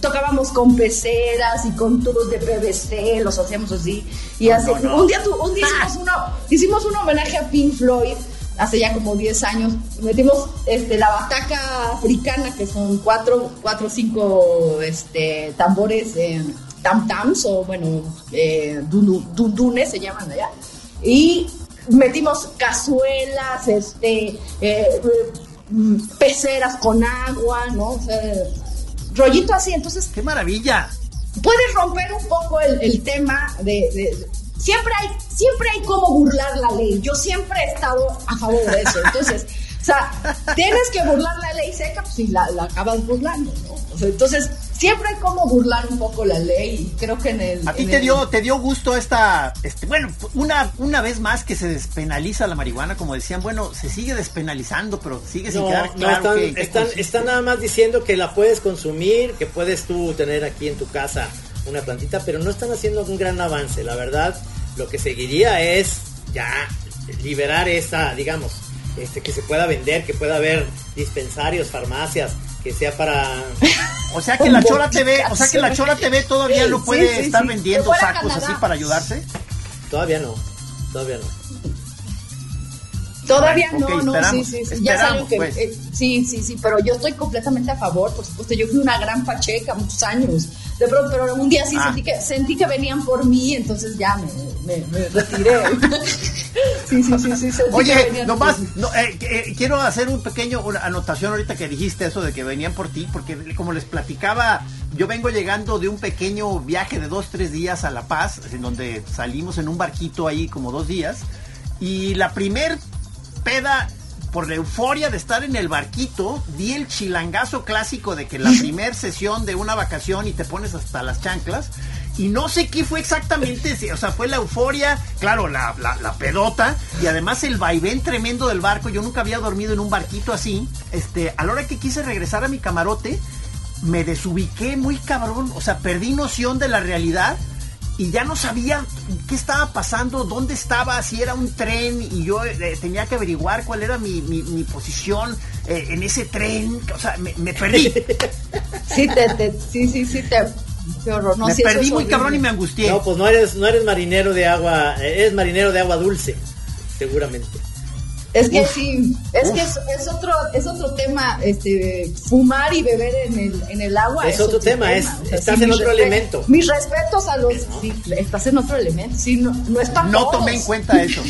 tocábamos con peceras y con tubos de PVC, los hacíamos así. Y un día, un día hicimos, uno, hicimos un homenaje a Pink Floyd hace ya como 10 años, metimos este, la bataca africana, que son cuatro, cuatro o cinco este, tambores, eh, tam-tams, o bueno, eh, dundunes se llaman allá, y metimos cazuelas, este, eh, mm, peceras con agua, ¿no? O sea, rollito así, entonces... ¡Qué maravilla! Puedes romper un poco el, tema de, siempre hay, siempre hay como burlar la ley. Yo siempre he estado a favor de eso. Entonces, o sea, tienes que burlar la ley seca, pues si la, la acabas burlando, ¿no? entonces, siempre hay como burlar un poco la ley y creo que en el... ¿A ti te, dio, te dio gusto esta, este, bueno, una, una vez más que se despenaliza la marihuana, como decían, bueno, se sigue despenalizando, pero sigue sin quedar claro están, que, están, están nada más diciendo que la puedes consumir, que puedes tú tener aquí en tu casa una plantita, pero no están haciendo un gran avance, la verdad, lo que seguiría es ya liberar esa, digamos, este, que se pueda vender, que pueda haber dispensarios, farmacias, que sea para o sea que la Chora TV, o sea que la Chora TV todavía no puede estar vendiendo sacos así para ayudarse. Todavía no, todavía no. Todavía no, no, sí, sí, sí. Ya saben que, pues. eh, sí, sí, sí, pero yo estoy completamente a favor, por supuesto. Yo fui una gran pacheca muchos años. De pronto, pero un día sí ah. sentí, que, sentí que venían por mí, entonces ya me, me, retiré. sí, sí, sí, sí. Oye, nomás, no, eh, eh, quiero hacer un pequeño una anotación ahorita que dijiste eso de que venían por ti, porque como les platicaba, yo vengo llegando de un pequeño viaje de dos, tres días a La Paz, en donde salimos en un barquito ahí como dos días. Y la primer peda por la euforia de estar en el barquito, di el chilangazo clásico de que la primer sesión de una vacación y te pones hasta las chanclas. Y no sé qué fue exactamente, o sea, fue la euforia, claro, la, la, pedota y además el vaivén tremendo del barco. Yo nunca había dormido en un barquito así. Este, a la hora que quise regresar a mi camarote, me desubiqué muy cabrón, o sea, perdí noción de la realidad y ya no sabía qué estaba pasando, dónde estaba, si era un tren y yo eh, tenía que averiguar cuál era mi, mi, posición eh, en ese tren, o sea, me, perdí. Sí, te, sí, sí, sí, te... me perdí muy cabrón y me angustié. No, pues no eres, no eres marinero de agua, eres marinero de agua dulce, seguramente. Es que sí, es que es, otro es otro tema, este fumar y beber en el, en el agua. Es, otro, tema, es, estás en otro elemento. Mis respetos a los, sí, estás en otro elemento, sí, no, no es para no todos. No tomé en cuenta eso.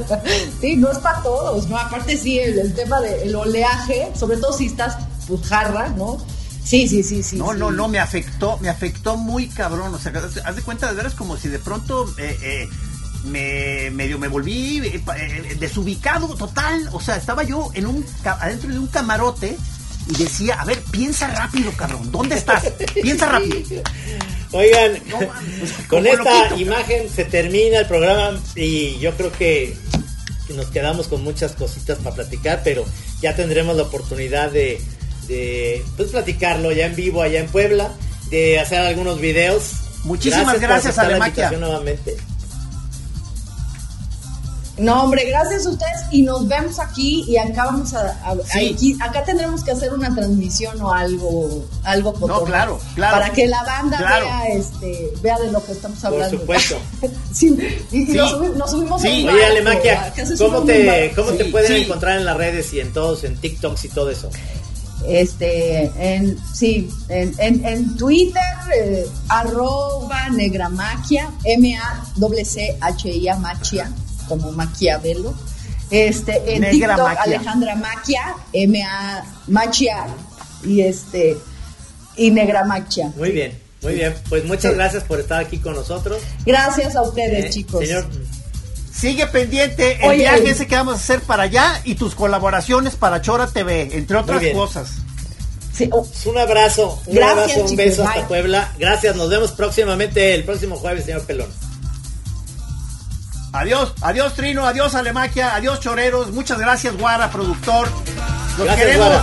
sí, no es para todos, ¿no? Aparte sí, el, tema del oleaje, sobre todo si estás pues jarra, ¿no? Sí, sí, sí, sí. No, no, no, me afectó, me afectó muy cabrón. O sea, haz de cuenta de veras como si de pronto eh, eh, me medio me volví eh, eh, desubicado total. O sea, estaba yo en un adentro de un camarote y decía, a ver, piensa rápido, cabrón, ¿dónde estás? Piensa rápido. Oigan, con esta imagen se termina el programa y yo creo que nos quedamos con muchas cositas para platicar, pero ya tendremos la oportunidad de, de pues, platicarlo ya en vivo allá en Puebla, de hacer algunos videos. Muchísimas gracias, gracias a nuevamente. No, hombre, gracias a ustedes y nos vemos aquí y acá vamos a, acá tendremos que hacer una transmisión o algo, algo no, claro, claro, para que la banda vea, este, vea de lo que estamos hablando. Por supuesto. sí, y, Nos, subimos, sí. Oye, Alemaquia, ¿cómo te, cómo te pueden encontrar en las redes y en todos, en TikToks y todo eso? Este, en, sí, en, en, en Twitter, eh, arroba negramaquia, M-A-C-H-I-A, machia como Maquiavelo. Este, en Negra TikTok, Alejandra Maquia, M-A Machia, y este, y Negra Maquia. Muy bien, muy bien. Pues muchas gracias por estar aquí con nosotros. Gracias a ustedes, eh, chicos. Señor. Sigue pendiente el viaje ese que vamos a hacer para allá y tus colaboraciones para Chora TV, entre otras cosas. Oh. Un abrazo, un abrazo, un beso hasta Puebla. Gracias, nos vemos próximamente el próximo jueves, señor Pelón. Adiós, adiós Trino, adiós Alemaquia, adiós Choreros, muchas gracias Guara, productor. Los queremos.